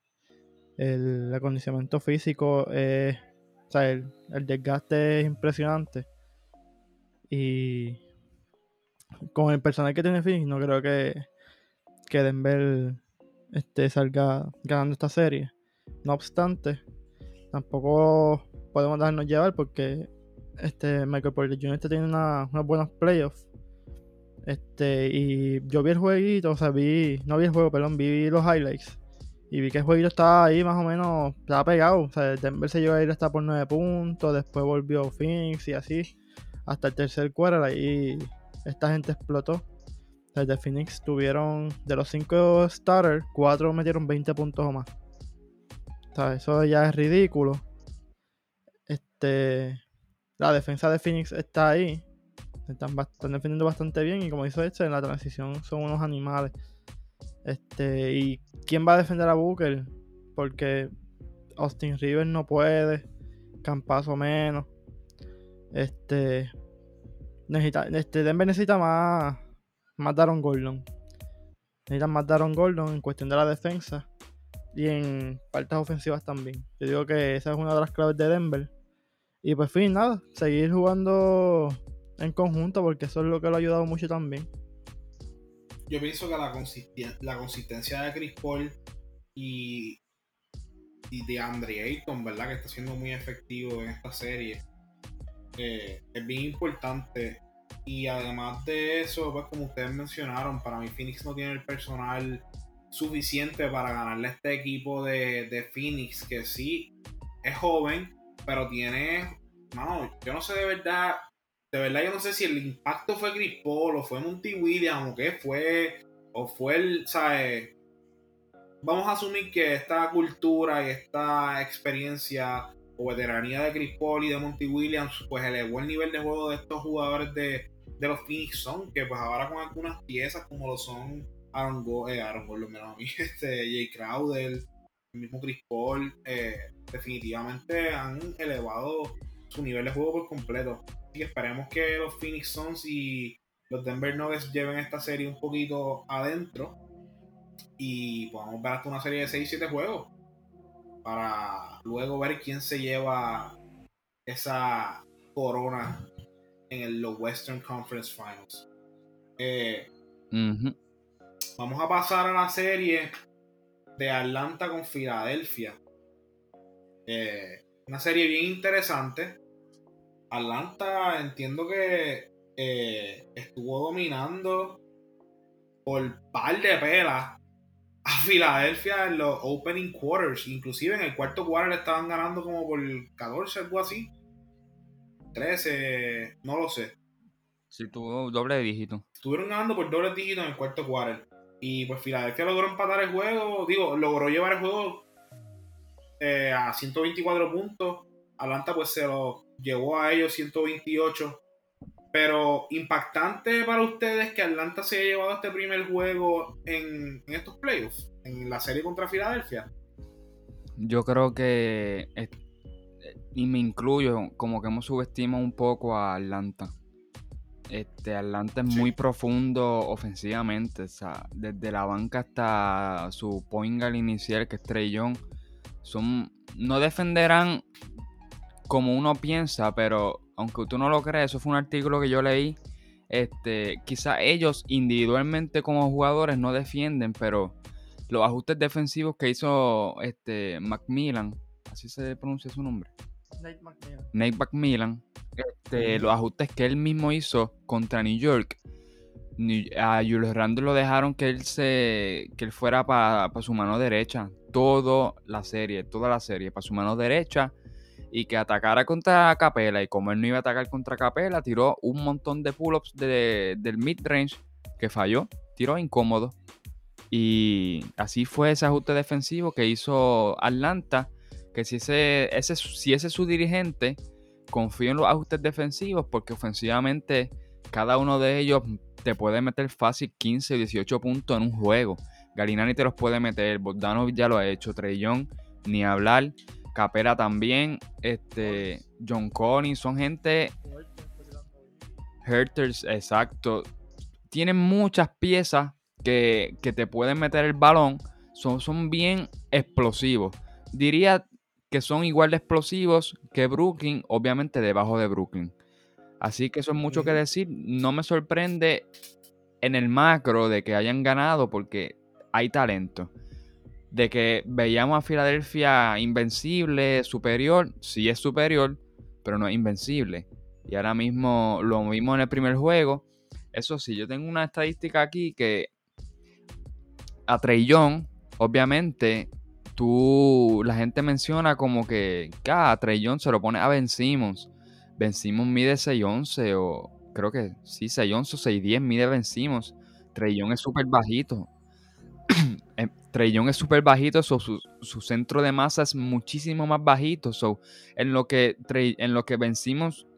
El acondicionamiento físico, eh, o sea, el, desgaste es impresionante. Y con el personal que tiene Phoenix, no creo que, que Denver este, salga ganando esta serie. No obstante, tampoco podemos darnos llevar porque este Michael Porter Jr. Este tiene unos buenos playoffs este, y yo vi el jueguito, o sea, vi, no vi el juego, perdón, vi los highlights. Y vi que el jueguito estaba ahí más o menos, estaba pegado. O sea, Denver se llegó a ir hasta por 9 puntos, después volvió Phoenix y así. Hasta el tercer quarter, ahí esta gente explotó. Desde Phoenix tuvieron, de los 5 starters, 4 metieron 20 puntos o más. Eso ya es ridículo. Este, la defensa de Phoenix está ahí. Están, defendiendo bastante bien y como dice este, en la transición son unos animales. Este, ¿y quién va a defender a Booker? Porque Austin Rivers no puede, Campazo menos. Este, necesita, este Denver necesita más, más Daron Gordon. Necesitan más Daron Gordon en cuestión de la defensa y en partes ofensivas también. Yo digo que esa es una de las claves de Denver. Y pues fin, nada, seguir jugando en conjunto, porque eso es lo que lo ha ayudado mucho también. Yo pienso que la, consistencia, de Chris Paul y, y de Andre Ayton, ¿verdad? Que está siendo muy efectivo en esta serie. Eh, es bien importante. Y además de eso, pues como ustedes mencionaron, para mí Phoenix no tiene el personal suficiente para ganarle a este equipo de, de Phoenix, que sí es joven, pero tiene, no, yo no sé de verdad de verdad yo no sé si el impacto fue Chris Paul o fue Monty Williams o qué fue, o fue el, ¿sabes? Vamos a asumir que esta cultura y esta experiencia o veteranía de Chris Paul y de Monty Williams, pues elevó el nivel de juego de estos jugadores de, los Phoenix Sun, que pues ahora con algunas piezas como lo son Aaron, Go, eh, Aaron Gordon, a mí, este, Jay Crowder, el mismo Chris Paul, eh, definitivamente han elevado su nivel de juego por completo y esperemos que los Phoenix Suns y los Denver Nuggets lleven esta serie un poquito adentro y podamos ver hasta una serie de 6-7 juegos para luego ver quién se lleva esa corona en los Western Conference Finals. Eh, vamos a pasar a la serie de Atlanta con Filadelfia. Eh, una serie bien interesante. Atlanta entiendo que eh, estuvo dominando por par de pelas a Filadelfia en los opening quarters. Inclusive en el cuarto quarter estaban ganando como por 14, algo así. 13, no lo sé. Sí, tuvo doble dígito. Estuvieron ganando por doble dígito en el cuarto quarter. Y pues Filadelfia logró empatar el juego. Digo, logró llevar el juego eh, a 124 puntos. Atlanta pues se lo llevó a ellos 128. Pero impactante para ustedes que Atlanta se haya llevado este primer juego en, en estos playoffs, en la serie contra Filadelfia. Yo creo que, y me incluyo, como que hemos subestimado un poco a Atlanta. Este, Atlanta es muy profundo ofensivamente, o sea, desde la banca hasta su point guard inicial, que es Trey Young, son, no defenderán como uno piensa, pero aunque tú no lo creas, eso fue un artículo que yo leí. Este, quizá ellos individualmente como jugadores no defienden, pero los ajustes defensivos que hizo este Macmillan, así se pronuncia su nombre. Nate McMillan. Nate McMillan, este, los ajustes que él mismo hizo contra New York. A Julius Randle lo dejaron que él se que él fuera para su mano derecha toda la serie, toda la serie para su mano derecha y que atacara contra Capela y como él no iba a atacar contra Capela, tiró un montón de pull-ups del mid-range que falló, tiró incómodo. Y así fue ese ajuste defensivo que hizo Atlanta, que si ese, si ese es su dirigente, confío en los ajustes defensivos porque ofensivamente cada uno de ellos te puede meter fácil 15 o 18 puntos en un juego. Galinani te los puede meter, Bogdanov ya lo ha hecho, Trellón, ni hablar, Capera también, este, John Collins, son gente... Herters, exacto. Tienen muchas piezas que, te pueden meter el balón. Son, son bien explosivos. Diría que son igual de explosivos que Brooklyn, obviamente debajo de Brooklyn. Así que eso es mucho que decir. No me sorprende en el macro de que hayan ganado porque hay talento. De que veíamos a Filadelfia invencible, superior, sí es superior, pero no es invencible. Y ahora mismo lo vimos en el primer juego. Eso sí, yo tengo una estadística aquí que a Treillón, obviamente, tú, la gente menciona como que, ah, Treillón se lo pone a Ben Simmons. Ben Simmons mide 6'11 o creo que sí, 6'11 o 6'10 mide Ben Simmons. Es súper bajito. Eh, Trellón es súper bajito, su, centro de masa es muchísimo más bajito. en lo que en lo que vencimos,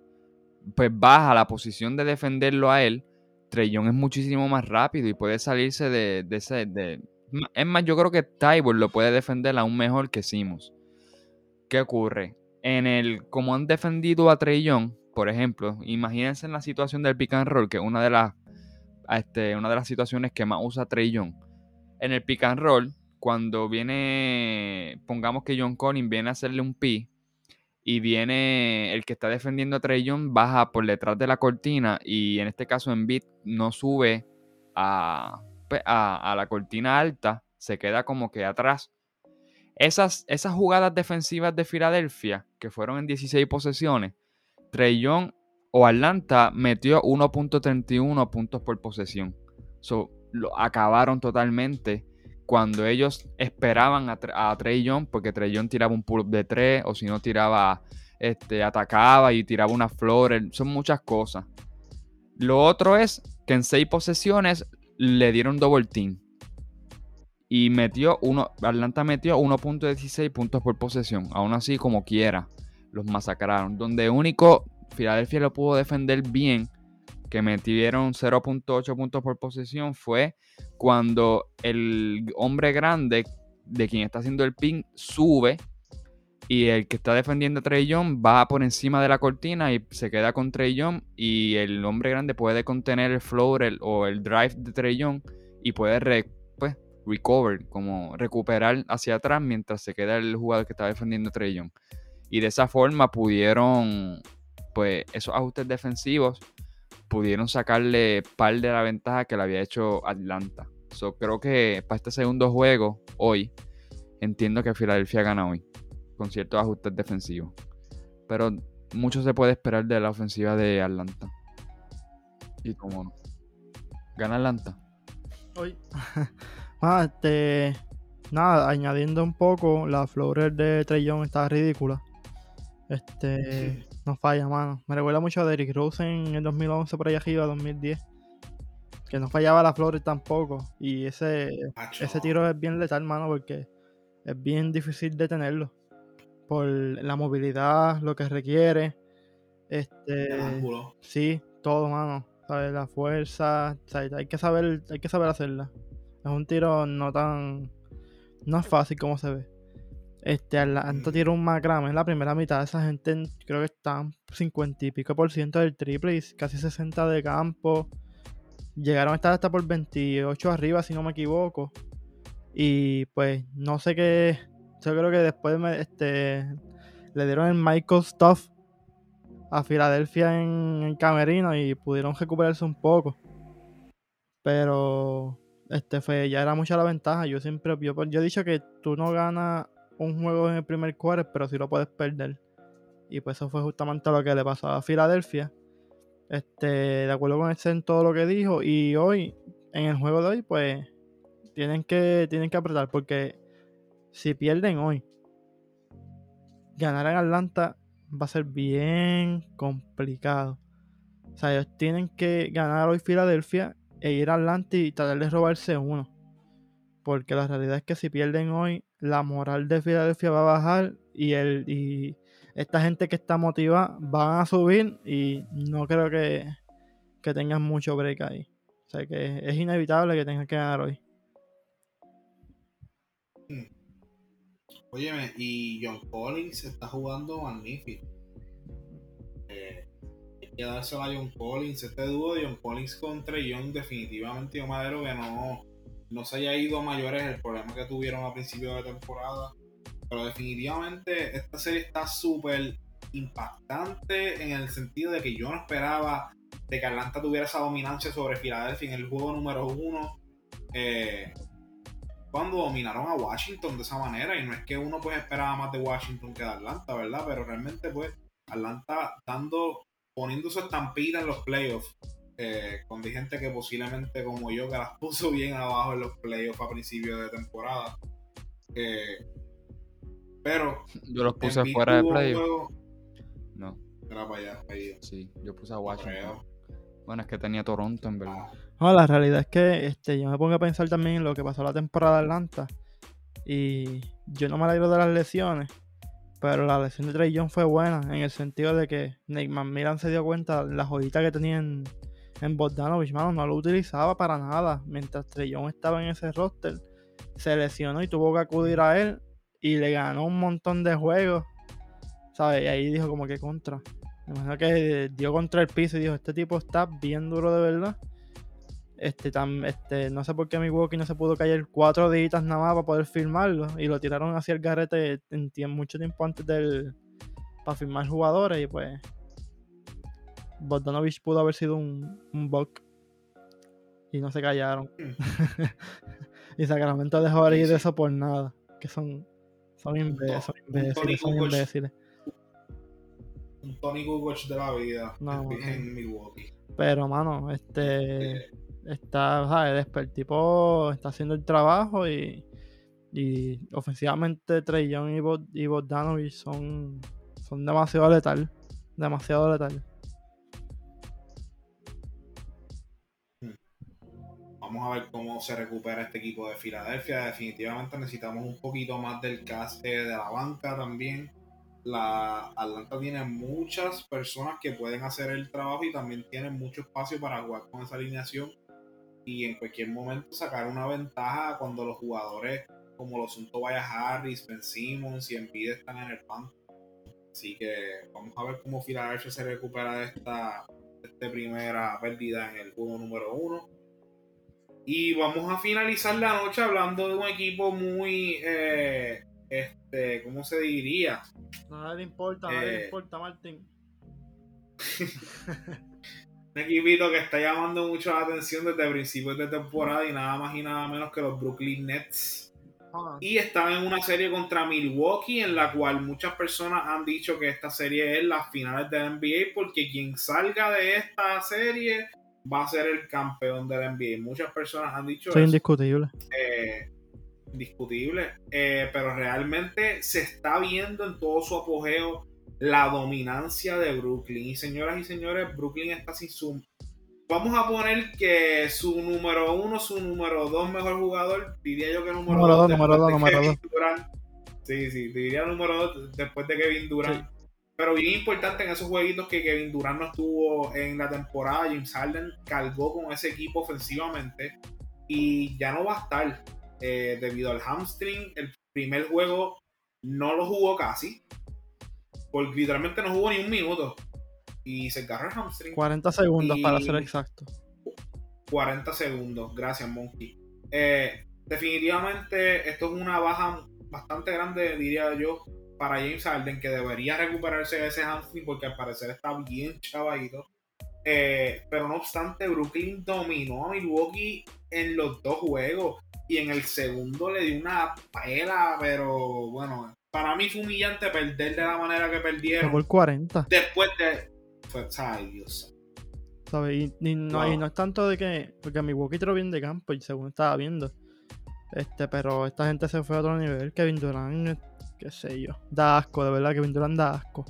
pues baja la posición de defenderlo a él. Trellón es muchísimo más rápido y puede salirse de, ese. Es más, yo creo que Tybor lo puede defender aún mejor que Simos. ¿Qué ocurre? En el, como han defendido a Trellón, por ejemplo, imagínense en la situación del pick and roll, que es una de las, este, una de las situaciones que más usa Trellón en el pick and roll, cuando viene, pongamos que John Collins viene a hacerle un pi y viene el que está defendiendo a Trey baja por detrás de la cortina y en este caso en beat no sube pues, a, a, la cortina alta, se queda como que atrás. Esas, esas jugadas defensivas de Filadelfia, que fueron en 16 posesiones, Trey Young o Atlanta metió 1.31 puntos por posesión. So, lo acabaron totalmente cuando ellos esperaban a, Trey Young, porque Trey tiraba un pull-up de tres, o si no tiraba, este, atacaba y tiraba una flor, son muchas cosas. Lo otro es que en seis posesiones le dieron double team. Y metió uno, Atlanta metió 1.16 puntos por posesión. Aún así, como quiera, los masacraron. Donde único Filadelfia lo pudo defender bien que metieron 0.8 puntos por posesión fue cuando el hombre grande de quien está haciendo el ping sube y el que está defendiendo a Trey Young va por encima de la cortina y se queda con Trey Young y el hombre grande puede contener el floor o el drive de Trey Young y puede pues, recover, como recuperar hacia atrás mientras se queda el jugador que está defendiendo a Trey Young. Y de esa forma pudieron, pues, esos ajustes defensivos pudieron sacarle par de la ventaja que le había hecho Atlanta. So, creo que para este segundo juego, hoy, entiendo que Filadelfia gana hoy, con ciertos ajustes defensivos. Pero mucho se puede esperar de la ofensiva de Atlanta. Y como no. Gana Atlanta. Hoy. ah, este. Nada, añadiendo un poco, la Florer de Trellón está ridícula. Este. No falla, mano. Me recuerda mucho a Derrick Rose en el 2011 por ahí arriba, 2010. Que no fallaba la Flores tampoco. Y ese, ese tiro es bien letal, mano, porque es bien difícil detenerlo. Por la movilidad, lo que requiere. Este, sí, todo, mano. ¿Sabes? La fuerza, ¿sabes? hay que saber, hay que saber hacerla. Es un tiro no tan, no es fácil como se ve. Este, Atlanta Mm. tiró un macrame en la primera mitad. Esa gente en- creo que están 50 y pico por ciento del triple y casi 60 de campo. Llegaron a estar hasta por 28 arriba, si no me equivoco. Y pues no sé qué. Yo creo que después me, este, le dieron el Michael Stuff a Filadelfia en, Camerino y pudieron recuperarse un poco. Pero este fue, ya era mucha la ventaja. Yo siempre, yo, yo he dicho que tú no ganas un juego en el primer quarter, pero sí lo puedes perder. Y pues eso fue justamente lo que le pasó a Filadelfia. Este, de acuerdo con ese en todo lo que dijo. Y hoy, en el juego de hoy, pues tienen que, tienen que apretar. Porque si pierden hoy, ganar en Atlanta va a ser bien complicado. O sea, ellos tienen que ganar hoy Filadelfia e ir a Atlanta y tratar de robarse uno. Porque la realidad es que si pierden hoy, la moral de Filadelfia va a bajar y el y esta gente que está motivada van a subir y no creo que, que tengan mucho break ahí. O sea que es inevitable que tengan que ganar hoy. Óyeme, y John Collins está jugando magnífico. Eh, hay que dárselo a John Collins. Este dúo de John Collins contra Young, definitivamente yo madero que no, no se haya ido a mayores el problema que tuvieron a principio de temporada. Pero definitivamente esta serie está súper impactante en el sentido de que yo no esperaba de que Atlanta tuviera esa dominancia sobre Filadelfia en el juego número uno. Eh, cuando dominaron a Washington de esa manera y no es que uno pues esperaba más de Washington que de Atlanta, ¿verdad? Pero realmente pues Atlanta dando, poniendo su estampita en los playoffs eh, con gente que posiblemente como yo que las puso bien abajo en los playoffs a principio de temporada. Eh, pero Yo los puse fuera de playoff. juego- No, Era para allá, para allá. sí, yo puse a Washington. Bueno, es que tenía Toronto en verdad. Ah, No, la realidad es que este, yo me pongo a pensar también en lo que pasó la temporada de Atlanta. Y yo no me alegro de las lesiones. Pero la lesión de Trey Young fue buena. En el sentido de que Nick McMillan se dio cuenta de la joyita que tenía en, en no lo utilizaba para nada. Mientras Trey Young estaba en ese roster. Se lesionó y tuvo que acudir a él. Y le ganó un montón de juegos. ¿Sabes? Y ahí dijo como que contra. Me imagino que dio contra el piso y dijo, este tipo está bien duro de verdad. Este, tam- este, no sé por qué Milwaukee no se pudo caer cuatro días nada más para poder firmarlo. Y lo tiraron hacia el garrete en mucho tiempo antes del. para firmar jugadores. Y pues. Bogdanovich pudo haber sido un, un bug. Y no se callaron. y Sacramento dejó de ir eso por nada. Que son. Son, to- son imbéciles, son imbéciles. Un Tony Kukoc de la vida No, en Milwaukee. Pero, mano, este. Está, ¿sabes? El tipo está haciendo el trabajo y, y ofensivamente Trey Young y, Bod- y son, son demasiado letal. Demasiado letal. Vamos a ver cómo se recupera este equipo de Filadelfia. Definitivamente necesitamos un poquito más del cast de la banca también. La Atlanta tiene muchas personas que pueden hacer el trabajo y también tiene mucho espacio para jugar con esa alineación y en cualquier momento sacar una ventaja cuando los jugadores como los son Tobias Harris, Ben Simmons y Embiid están en el banco. Así que vamos a ver cómo Filadelfia se recupera de esta, de esta primera pérdida en el juego número uno. Y vamos a finalizar la noche hablando de un equipo muy, eh, este, ¿cómo se diría? No le importa, no le Eh, importa, Martín. Un equipito que está llamando mucho la atención desde principios de temporada y nada más y nada menos que los Brooklyn Nets. Y están en una serie contra Milwaukee en la cual muchas personas han dicho que esta serie es las finales de la NBA porque quien salga de esta serie va a ser el campeón de la NBA. Muchas personas han dicho Soy eso. indiscutible. eh, indiscutible, eh, pero realmente se está viendo en todo su apogeo la dominancia de Brooklyn. Y señoras y señores, Brooklyn está sin su... Vamos a poner que su número uno, su número dos mejor jugador, diría yo que número, Número dos, dos, número dos, número dos. Sí, sí, diría número 2 después de Kevin Durant. Pero bien importante en esos jueguitos que Kevin Durant no estuvo en la temporada, James Harden cargó con ese equipo ofensivamente y ya no va a estar eh, debido al hamstring. El primer juego no lo jugó casi, porque literalmente no jugó ni un minuto y se agarró el hamstring. 40 segundos para ser exacto. 40 segundos, gracias Monkey. Eh, definitivamente esto es una baja bastante grande, diría yo, para James Harden, que debería recuperarse de ese hamstring porque al parecer está bien chavadito. Eh, pero no obstante, Brooklyn dominó a Milwaukee en los dos juegos y en el segundo le dio una pela, pero bueno, para mí fue humillante perder de la manera que perdieron. Por 40. Después de. ay, Dios. ¿Sabes? Y, no, no es tanto de que. Porque Milwaukee tiró bien de campo y según estaba viendo. Este, pero esta gente se fue a otro nivel. Kevin Durant, qué sé yo. Da asco, de verdad, Kevin Durant da asco.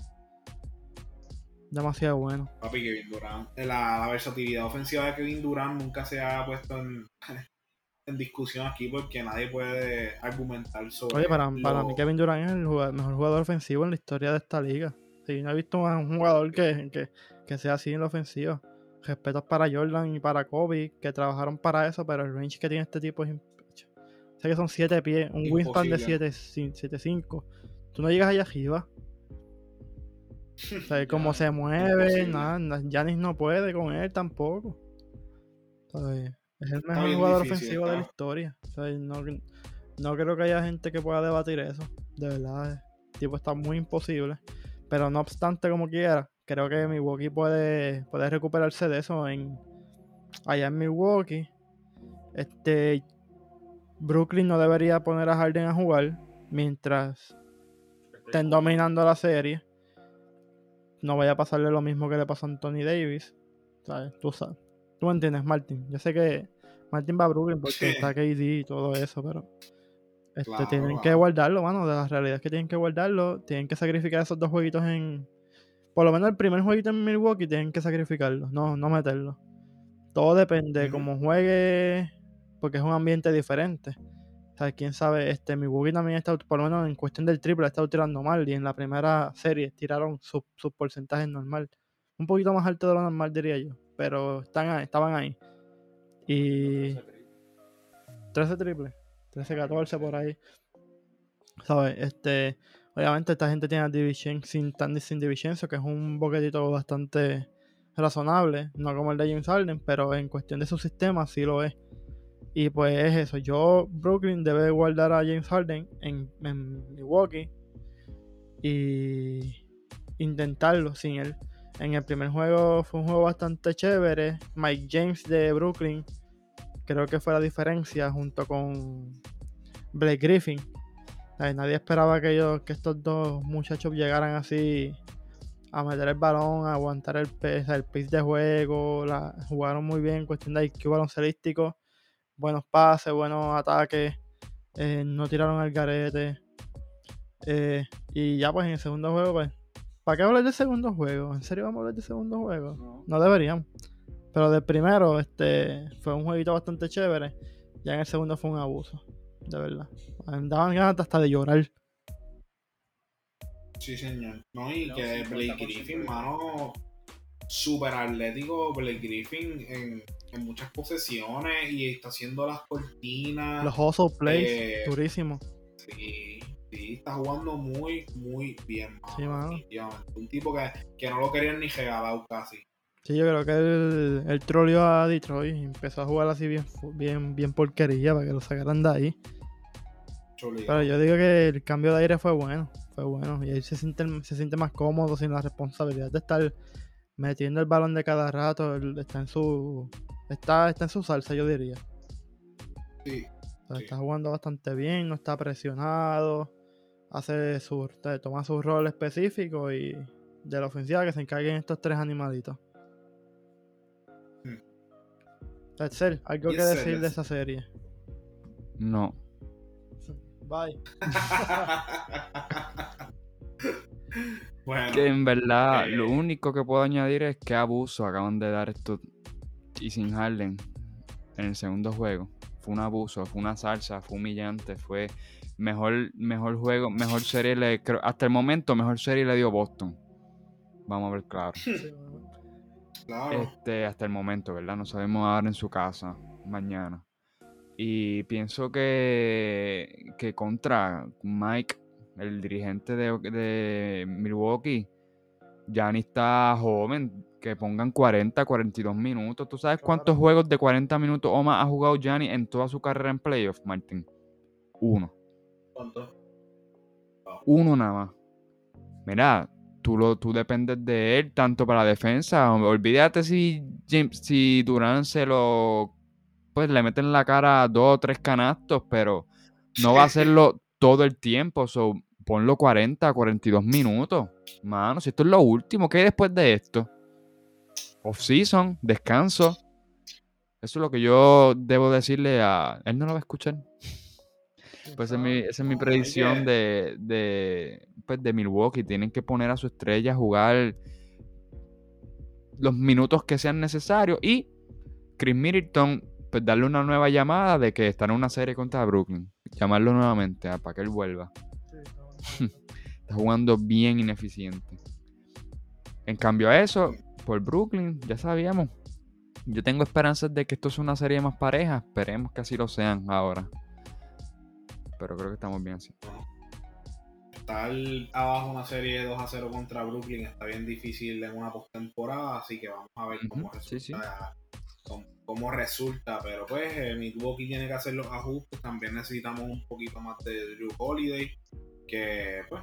Demasiado bueno. Papi, Kevin Durant. La, versatilidad ofensiva de Kevin Durant nunca se ha puesto en, en discusión aquí porque nadie puede argumentar sobre. Oye, para, para mí Kevin Durant es el mejor jugador ofensivo en la historia de esta liga. Sí, no he visto un jugador que, que, que sea así en la ofensiva. Respetos para Jordan y para Kobe, que trabajaron para eso, pero el range que tiene este tipo es Sé que son 7 pies, un wingspan de 7-5. Tú no llegas allá arriba. O cómo se mueve, nada, Janis no puede con él tampoco. Es el mejor jugador ofensivo de la historia. no, no, creo que haya gente que pueda debatir eso. De verdad, el tipo está muy imposible. Pero no obstante, como quiera, creo que Milwaukee puede, puede recuperarse de eso en allá en Milwaukee. Este Brooklyn no debería poner a Harden a jugar mientras estén dominando la serie. No vaya a pasarle lo mismo que le pasó a Anthony Davis. Tú sabes. Tú entiendes, Martin. Yo sé que Martin va a Brooklyn porque está KD y todo eso, pero este, tienen que guardarlo, mano. De la realidad es que tienen que guardarlo. Tienen que sacrificar esos dos jueguitos en. Por lo menos el primer jueguito en Milwaukee tienen que sacrificarlo, no, no meterlo. Todo depende de cómo juegue porque es un ambiente diferente. O sea, quién sabe, este Milwaukee también está, por lo menos en cuestión del triple, ha estado tirando mal y en la primera serie tiraron sus porcentajes normal. Un poquito más alto de lo normal, diría yo, pero están estaban ahí. Y 13 triple, 13, 14 por ahí. ¿Sabes? Este, obviamente esta gente tiene a Division sin Tandy sin Division, que es un boquetito bastante razonable, no como el de James Harden, pero en cuestión de su sistema sí lo es. Y pues es eso. Yo, Brooklyn debe guardar a James Harden en, Milwaukee y intentarlo sin él. En el primer juego fue un juego bastante chévere. Mike James de Brooklyn creo que fue la diferencia junto con Blake Griffin. nadie esperaba que, ellos, que estos dos muchachos llegaran así a meter el balón, a aguantar el, el pace de juego. Jugaron muy bien en cuestión de IQ baloncelístico buenos pases, buenos ataques, eh, no tiraron al garete. Eh, y ya pues en el segundo juego, pues, ¿para qué hablar del segundo juego? ¿En serio vamos a hablar del segundo juego? No, deberíamos. Pero del primero, este, fue un jueguito bastante chévere. Ya en el segundo fue un abuso, de verdad. Daban ganas hasta de llorar. Sí, señor. No, y que Blake Griffin, mano, súper atlético. Blake Griffin en en muchas posesiones y está haciendo las cortinas. Los hustle plays, eh, durísimo. Sí, sí, está jugando muy, muy bien. sí, mano. Un tipo que, que, no lo querían ni regalado casi. Sí, yo creo que él, él troleó a Detroit empezó a jugar así bien, bien, bien porquería para que lo sacaran de ahí. Pero yo digo que el cambio de aire fue bueno, fue bueno. Y ahí se siente, se siente más cómodo sin la responsabilidad de estar metiendo el balón de cada rato. está en su Está, está en su salsa, yo diría. Sí, Está jugando bastante bien, no está presionado. Hace su, toma su rol específico y de la ofensiva que se encarguen estos tres animalitos. Hmm. ¿algo que decir de esa serie? No. Bye. bueno, que en verdad lo eh, único que puedo añadir es que abuso acaban de dar estos y sin Harden en el segundo juego fue un abuso, fue una salsa, fue humillante, fue mejor, mejor juego, mejor serie, le, hasta el momento mejor serie le dio Boston. Vamos a ver claro. Este, hasta el momento, ¿verdad? No sabemos ahora en su casa, mañana. Y pienso que, que contra Mike, el dirigente de, de Milwaukee, ni está joven, que pongan 40, 42 minutos. ¿Tú sabes cuántos juegos de 40 minutos o más ha jugado Gianni en toda su carrera en playoffs, Martín? Uno. ¿Cuánto? Uno nada más. Mira, tú, lo, tú dependes de él tanto para la defensa. Olvídate si, si Durán se lo. Pues le meten en la cara dos o tres canastos, pero no va a hacerlo todo el tiempo. So, ponlo 40, 42 minutos. Mano, si esto es lo último, ¿qué hay después de esto? Off-season, descanso. Eso es lo que yo debo decirle a. Él no lo va a escuchar. Pues esa es mi, predicción de, de, pues de Milwaukee. Tienen que poner a su estrella a jugar los minutos que sean necesarios. Y Chris Middleton, pues darle una nueva llamada de que está en una serie contra Brooklyn. Llamarlo nuevamente ah, para que él vuelva. está jugando bien ineficiente. En cambio a eso, por Brooklyn, ya sabíamos. Yo tengo esperanzas de que esto es una serie más pareja. Esperemos que así lo sean ahora. Pero creo que estamos bien así. Estar abajo una serie de 2 a 0 contra Brooklyn está bien difícil en una postemporada, así que vamos a ver cómo resulta. Cómo, resulta, pero pues eh, Milwaukee tiene que hacer los ajustes. También necesitamos un poquito más de Drew Holiday, que pues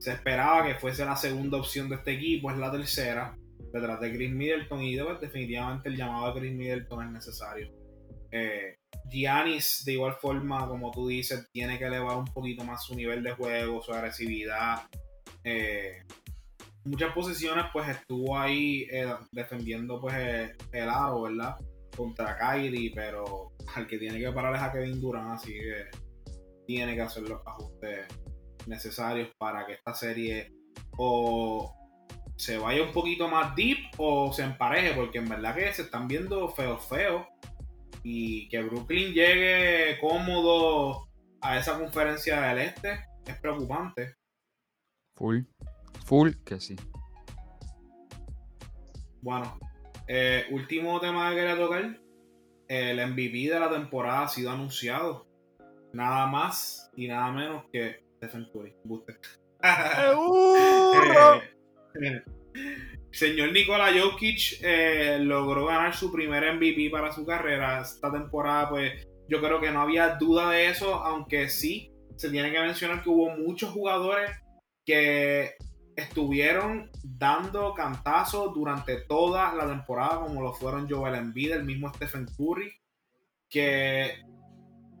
se esperaba que fuese la segunda opción de este equipo, es la tercera, detrás de Chris Middleton, y pues, definitivamente el llamado de Chris Middleton es necesario. Eh, Giannis, de igual forma, como tú dices, tiene que elevar un poquito más su nivel de juego, su agresividad. Eh, muchas posiciones, pues estuvo ahí eh, defendiendo pues el, aro, ¿verdad? Contra Kyrie, pero al que tiene que parar es a Kevin Durant, así que tiene que hacer los ajustes necesarios para que esta serie o se vaya un poquito más deep o se empareje, porque en verdad que se están viendo feos feos y que Brooklyn llegue cómodo a esa conferencia del este es preocupante. Full, full que sí. Bueno, eh, último tema que quería tocar. El MVP de la temporada ha sido anunciado. Nada más y nada menos que Stephen Curry. Eh, señor Nikola Jokic eh, logró ganar su primer MVP para su carrera. Esta temporada, pues yo creo que no había duda de eso, aunque sí se tiene que mencionar que hubo muchos jugadores que estuvieron dando cantazos durante toda la temporada, como lo fueron Joel Embiid, el mismo Stephen Curry, que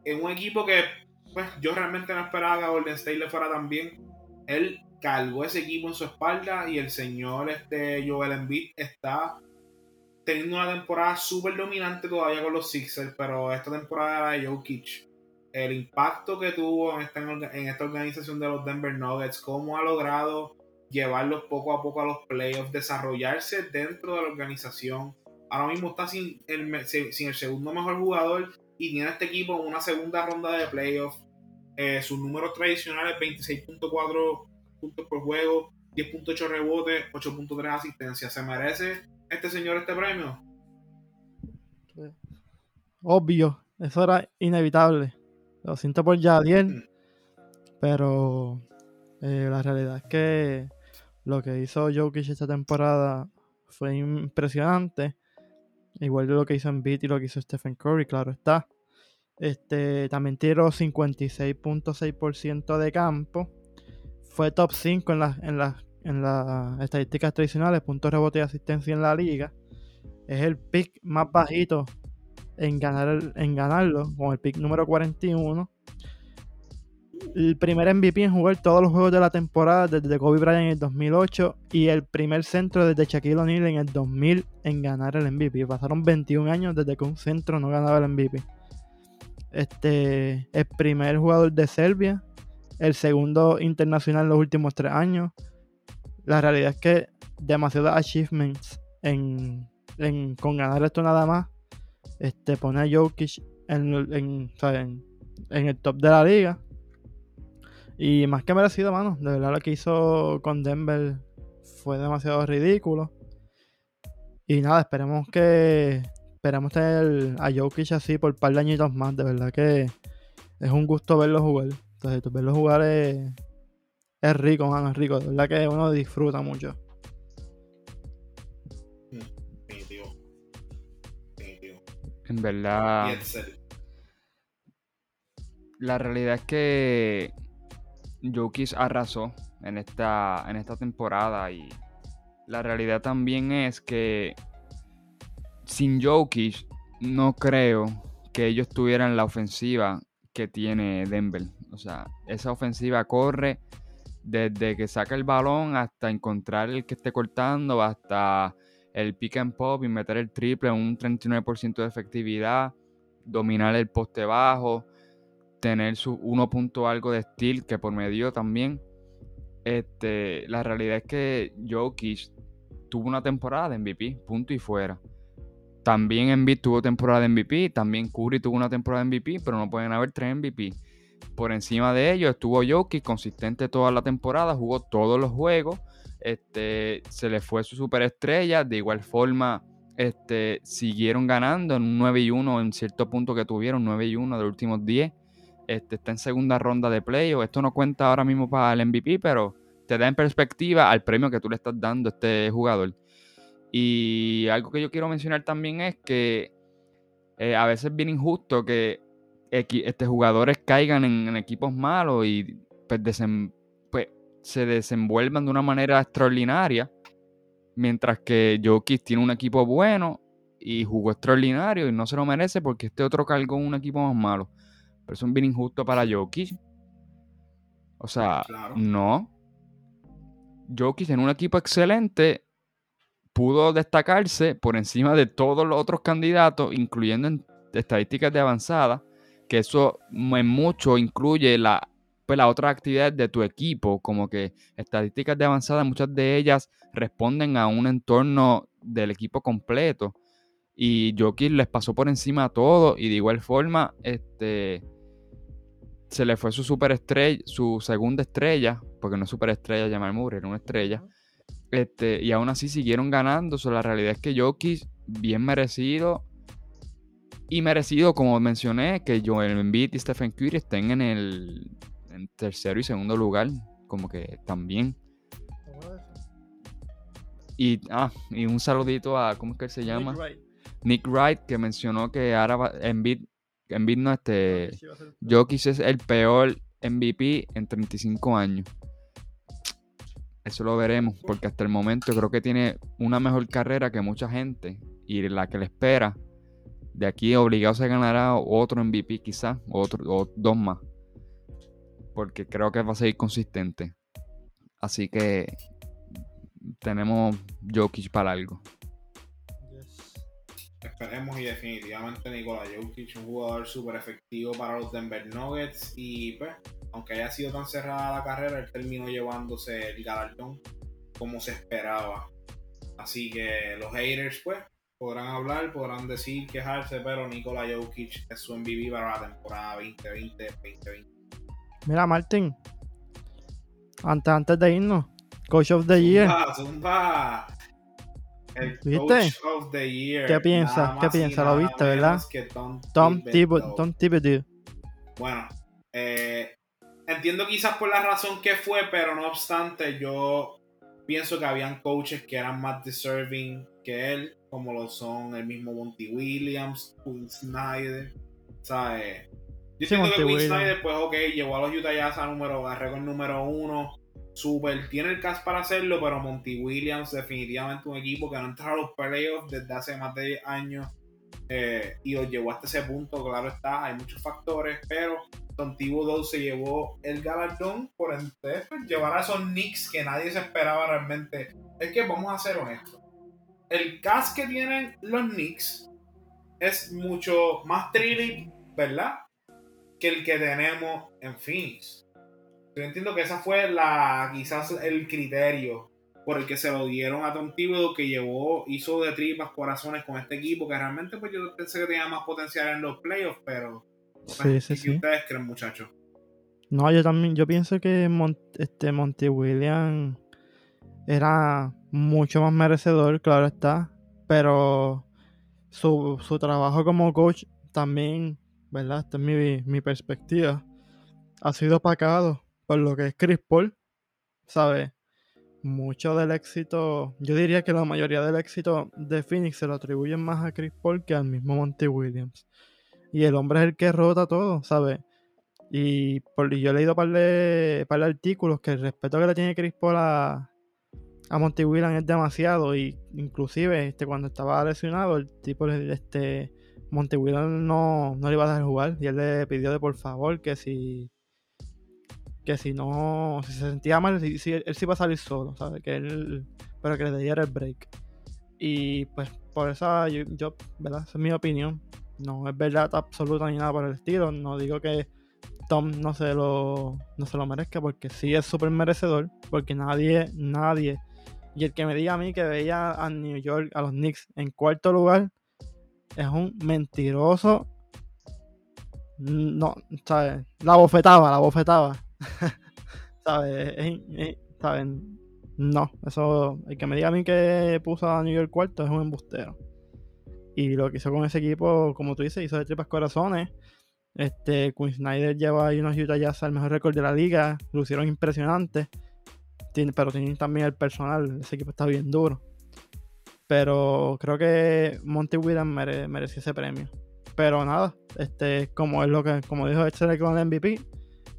en un equipo que pues yo realmente no esperaba que Golden State le fuera tan bien. Él cargó ese equipo en su espalda y el señor este, Joel Embiid está teniendo una temporada súper dominante todavía con los Sixers, pero esta temporada de Jokic, el impacto que tuvo en esta, en esta organización de los Denver Nuggets, cómo ha logrado llevarlos poco a poco a los playoffs, desarrollarse dentro de la organización. Ahora mismo está sin el, sin el segundo mejor jugador y tiene este equipo en una segunda ronda de playoffs. Eh, sus números tradicionales 26.4 puntos por juego, 10.8 rebotes, 8.3 asistencias. ¿Se merece este señor este premio? Obvio, eso era inevitable. Lo siento por Jadiel, mm. pero eh, la realidad es que lo que hizo Jokic esta temporada fue impresionante. Igual de lo que hizo en Beat y lo que hizo Stephen Curry, claro está. Este, también tiró 56.6% de campo fue top 5 en, en, en las estadísticas tradicionales, puntos, rebote y asistencia en la liga. Es el pick más bajito en, ganar en ganarlo, con el pick número 41. El primer MVP en jugar todos los juegos de la temporada desde Kobe Bryant en el 2008 y el primer centro desde Shaquille O'Neal en el 2000 en ganar el MVP. Pasaron 21 años desde que un centro no ganaba el MVP. Este, el primer jugador de Serbia el segundo internacional en los últimos tres años. La realidad es que demasiados achievements en, con ganar esto nada más. Este, pone a Jokic en, en, en- el top de la liga. Y más que merecido, mano. De verdad lo que hizo con Denver fue demasiado ridículo. Y nada, esperemos que. Esperemos tener a Jokic así por un par de añitos más. De verdad que es un gusto verlo jugar. Entonces, verlo jugar es, es rico, mano, es rico. De verdad que uno disfruta mucho. Definitivo. Definitivo. En verdad, la realidad es que Jokic arrasó en esta, en esta temporada y la realidad también es que sin Jokic no creo que ellos tuvieran la ofensiva que tiene Denver. O sea, esa ofensiva corre desde que saca el balón hasta encontrar el que esté cortando, hasta el pick and pop y meter el triple un 39% de efectividad, dominar el poste bajo, tener su 1 punto algo de steal que por medio también. Este, la realidad es que Jokic tuvo una temporada de MVP, punto y fuera. También Embiid tuvo temporada de MVP, también Curry tuvo una temporada de MVP, pero no pueden haber tres MVP. Por encima de ello estuvo Jokic consistente toda la temporada, jugó todos los juegos, este, se le fue su superestrella, de igual forma este, siguieron ganando en un 9 y 1 en cierto punto que tuvieron, 9 y 1 de los últimos 10. Este, está en segunda ronda de playoff. Esto no cuenta ahora mismo para el MVP, pero te da en perspectiva al premio que tú le estás dando a este jugador. Y algo que yo quiero mencionar también es que eh, a veces es bien injusto que este, jugadores caigan en, en equipos malos y pues, desem- pues, se desenvuelvan de una manera extraordinaria, mientras que Jokic tiene un equipo bueno y jugó extraordinario y no se lo merece porque este otro cargó un equipo más malo. Pero es bien injusto para Jokic. O sea, Claro. no. Jokic en un equipo excelente pudo destacarse por encima de todos los otros candidatos, incluyendo en estadísticas de avanzada, que eso en mucho incluye la, pues, las otras actividades de tu equipo, como que estadísticas de avanzada, muchas de ellas responden a un entorno del equipo completo. Y Jokic les pasó por encima a todos y de igual forma, este se le fue su superestrella, su segunda estrella, porque no es superestrella llamar Murray, era una estrella. Este, y aún así siguieron ganando. So, la realidad es que Jokic, bien merecido. Y merecido, como mencioné, que Joel Embiid y Stephen Curry estén en el en tercero y segundo lugar. Como que también. Y, ah, y un saludito a, ¿cómo es que él se llama? Nick Wright, que mencionó que ahora va- Embiid, Embiid no, este, Jokic es el peor MVP en 35 años. Eso lo veremos, porque hasta el momento creo que tiene una mejor carrera que mucha gente y la que le espera. De aquí obligado se ganará otro MVP quizás, otro, o dos más. Porque creo que va a seguir consistente. Así que tenemos Jokic para algo. Esperemos y definitivamente Nikola Jokic, un jugador súper efectivo para los Denver Nuggets y pues, aunque haya sido tan cerrada la carrera, él terminó llevándose el galardón como se esperaba. Así que los haters pues podrán hablar, podrán decir, quejarse, pero Nikola Jokic es su MVP para la temporada 2020-2021. Mira, Martín. Antes, antes de irnos, Coach of the Year. Zumba. El ¿Viste? Coach of the Year. ¿Qué piensas? ¿Qué piensas? ¿Lo viste, verdad? Tom, Tom. Thibodeau. Tom Thibodeau. Bueno, eh, entiendo quizás por la razón que fue, pero no obstante, yo pienso que habían coaches que eran más deserving que él, como lo son el mismo Monty Williams, Quinn Snyder, ¿sabes? Yo Sí, Monty que Quinn. Snyder, pues ok, llevó a los Utah Jazz a número, a récord número uno, super, tiene el cast para hacerlo, pero Monty Williams definitivamente un equipo que no entra a los playoffs desde hace más de 10 años eh, y los llevó hasta ese punto, claro está, hay muchos factores, pero Tom Thibodeau se llevó el galardón por entonces, pues, llevar a esos Knicks que nadie se esperaba realmente. Es que vamos a ser honestos. El cast que tienen los Knicks es mucho más thrilling, ¿verdad? Que el que tenemos en Phoenix. Yo entiendo que esa fue la quizás el criterio por el que se lo dieron a Tom Thibodeau, que llevó, hizo de tripas corazones con este equipo, que realmente pues yo pensé que tenía más potencial en los playoffs, pero sí, sí, sí. ustedes creen, muchachos? No, yo también, yo pienso que este Monty Williams era mucho más merecedor, claro está, pero su, su trabajo como coach también, ¿verdad? Esta es mi, mi perspectiva, ha sido opacado por lo que es Chris Paul, ¿sabes? mucho del éxito, yo diría que la mayoría del éxito de Phoenix se lo atribuyen más a Chris Paul que al mismo Monty Williams. Y el hombre es el que rota todo, ¿sabes? Y yo he leído un par de, par de artículos que el respeto que le tiene Chris Paul a, a Monty Williams es demasiado. Y inclusive este, cuando estaba lesionado, el tipo, este, Monty Williams no, no le iba a dejar jugar. Y él le pidió de por favor que si que si no, si se sentía mal, él, sí iba a salir solo, ¿sabes? Que él, pero que le diera el break. Y pues por eso yo, ¿verdad? Esa es mi opinión. No es verdad absoluta ni nada por el estilo. No digo que Tom no se lo, no se lo merezca porque sí es súper merecedor. Porque nadie, nadie. Y el que me diga a mí que veía a New York, a los Knicks en cuarto lugar, es un mentiroso. No, ¿sabes? La bofetaba, la bofetaba. ¿Sabes? ¿Saben? No, eso, el que me diga a mí que puso a New York cuarto es un embustero. Y lo que hizo con ese equipo, como tú dices, hizo de tripas corazones. Este, Quinn Snyder lleva ahí unos Utah Jazz al mejor récord de la liga. Lucieron impresionantes. Pero tienen también el personal. Ese equipo está bien duro. Pero creo que Monty Williams mereció ese premio. Pero nada, este, como es lo que, como dijo este con el MVP,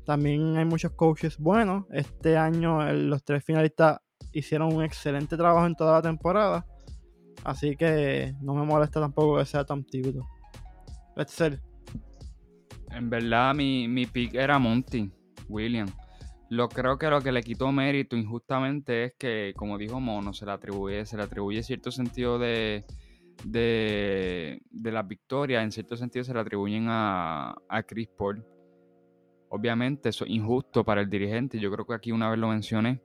también hay muchos coaches buenos. Este año los tres finalistas hicieron un excelente trabajo en toda la temporada. Así que no me molesta tampoco que sea tan típico. ser. En verdad, mi, mi pick era Monty Williams. Lo creo que lo que le quitó mérito injustamente es que, como dijo Mono, se le atribuye, se le atribuye cierto sentido de, de, de las victorias, en cierto sentido se le atribuyen a, a Chris Paul. Obviamente eso es injusto para el dirigente. Yo creo que aquí una vez lo mencioné,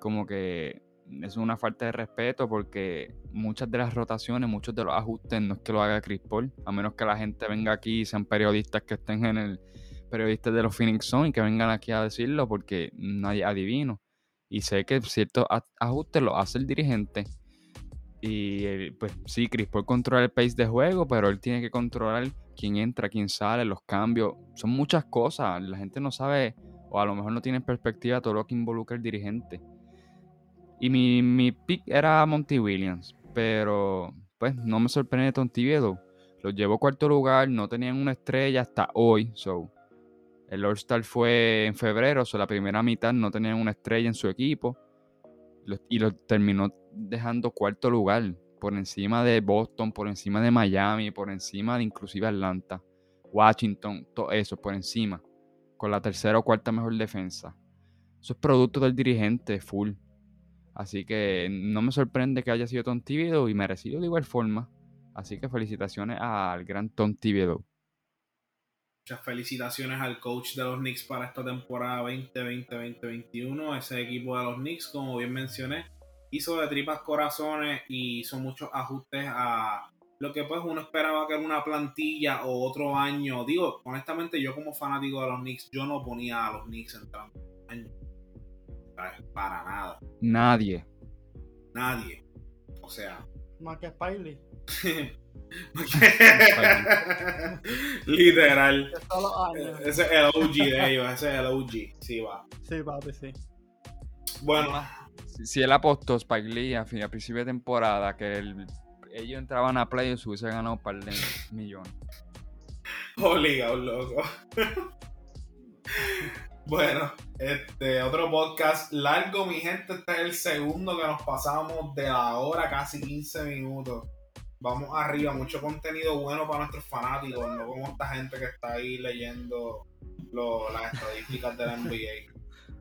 como que es una falta de respeto porque muchas de las rotaciones, muchos de los ajustes no es que lo haga Chris Paul, a menos que la gente venga aquí y sean periodistas que estén en el periodistas de los Phoenix Sun y que vengan aquí a decirlo porque nadie adivino. Y sé que ciertos ajustes los hace el dirigente. Y pues sí, Chris Paul controla el pace de juego, pero él tiene que controlar quién entra, quién sale, los cambios. Son muchas cosas. La gente no sabe, o a lo mejor no tiene en perspectiva todo lo que involucra el dirigente. Y mi, mi pick era Monty Williams, pero pues no me sorprende Tom Tibiedo. Los llevó cuarto lugar, no tenían una estrella hasta hoy. So, el All-Star fue en febrero, so la primera mitad no tenían una estrella en su equipo. Y lo terminó dejando cuarto lugar por encima de Boston, por encima de Miami, por encima de inclusive Atlanta, Washington, todo eso por encima, con la tercera o cuarta mejor defensa. Eso es producto del dirigente full. Así que no me sorprende que haya sido Tom Thibodeau y merecido de igual forma. Así que felicitaciones al gran Tom Thibodeau. Muchas felicitaciones al coach de los Knicks para esta temporada 2020-2021. Ese equipo de los Knicks, como bien mencioné, hizo de tripas corazones y hizo muchos ajustes a lo que pues uno esperaba que era una plantilla o otro año. Digo, honestamente, yo como fanático de los Knicks, yo no ponía a los Knicks entrando año. Para nada. Nadie. Nadie. O sea. Más que Spiley. Literal. Ese es el OG de ellos, ese es el OG. Sí, va. Sí, papi, sí. Bueno, si, él apostó Spike Lee a, fin, a principio de temporada que ellos entraban a playoffs hubiese ganado un par de millones. Obligado, loco. bueno, este otro podcast largo, mi gente. Este es el segundo que nos pasamos de la hora, casi 15 minutos. Vamos arriba, mucho contenido bueno para nuestros fanáticos, no como esta gente que está ahí leyendo las estadísticas de la NBA.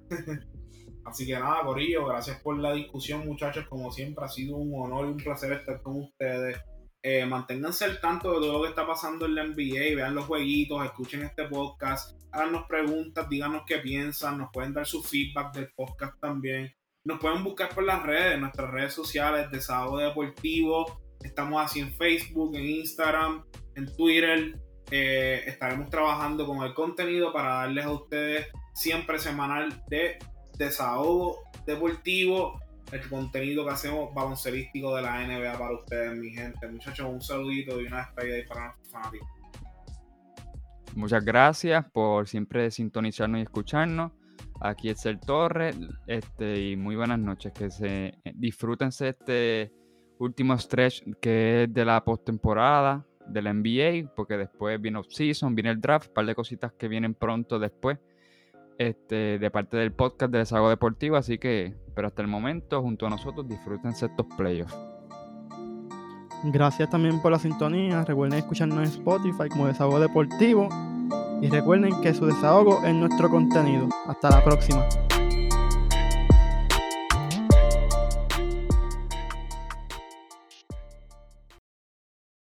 Así que nada, Corillo, gracias por la discusión, muchachos. Como siempre, ha sido un honor y un placer estar con ustedes. Eh, manténganse al tanto de todo lo que está pasando en la NBA, vean los jueguitos, escuchen este podcast, háganos preguntas, díganos qué piensan, nos pueden dar su feedback del podcast también. nos pueden buscar por las redes, nuestras redes sociales, Desahogo Deportivo. Estamos así en Facebook, en Instagram, en Twitter. Eh, estaremos trabajando con el contenido para darles a ustedes siempre semanal de desahogo deportivo, el contenido que hacemos baloncelístico de la NBA para ustedes, mi gente. Muchachos, un saludito y una despedida para nuestros fanáticos. Muchas gracias por siempre sintonizarnos y escucharnos. Aquí es el Torre, este, y muy buenas noches. Que se disfrútense este último stretch que es de la postemporada de la NBA, porque después viene off-season, viene el draft, un par de cositas que vienen pronto después, este, de parte del podcast de Desago Deportivo, así que, pero hasta el momento, junto a nosotros, disfrútense estos playoffs. Gracias también por la sintonía. Recuerden escucharnos en Spotify como Desahogo Deportivo. Y recuerden que su desahogo es nuestro contenido. Hasta la próxima.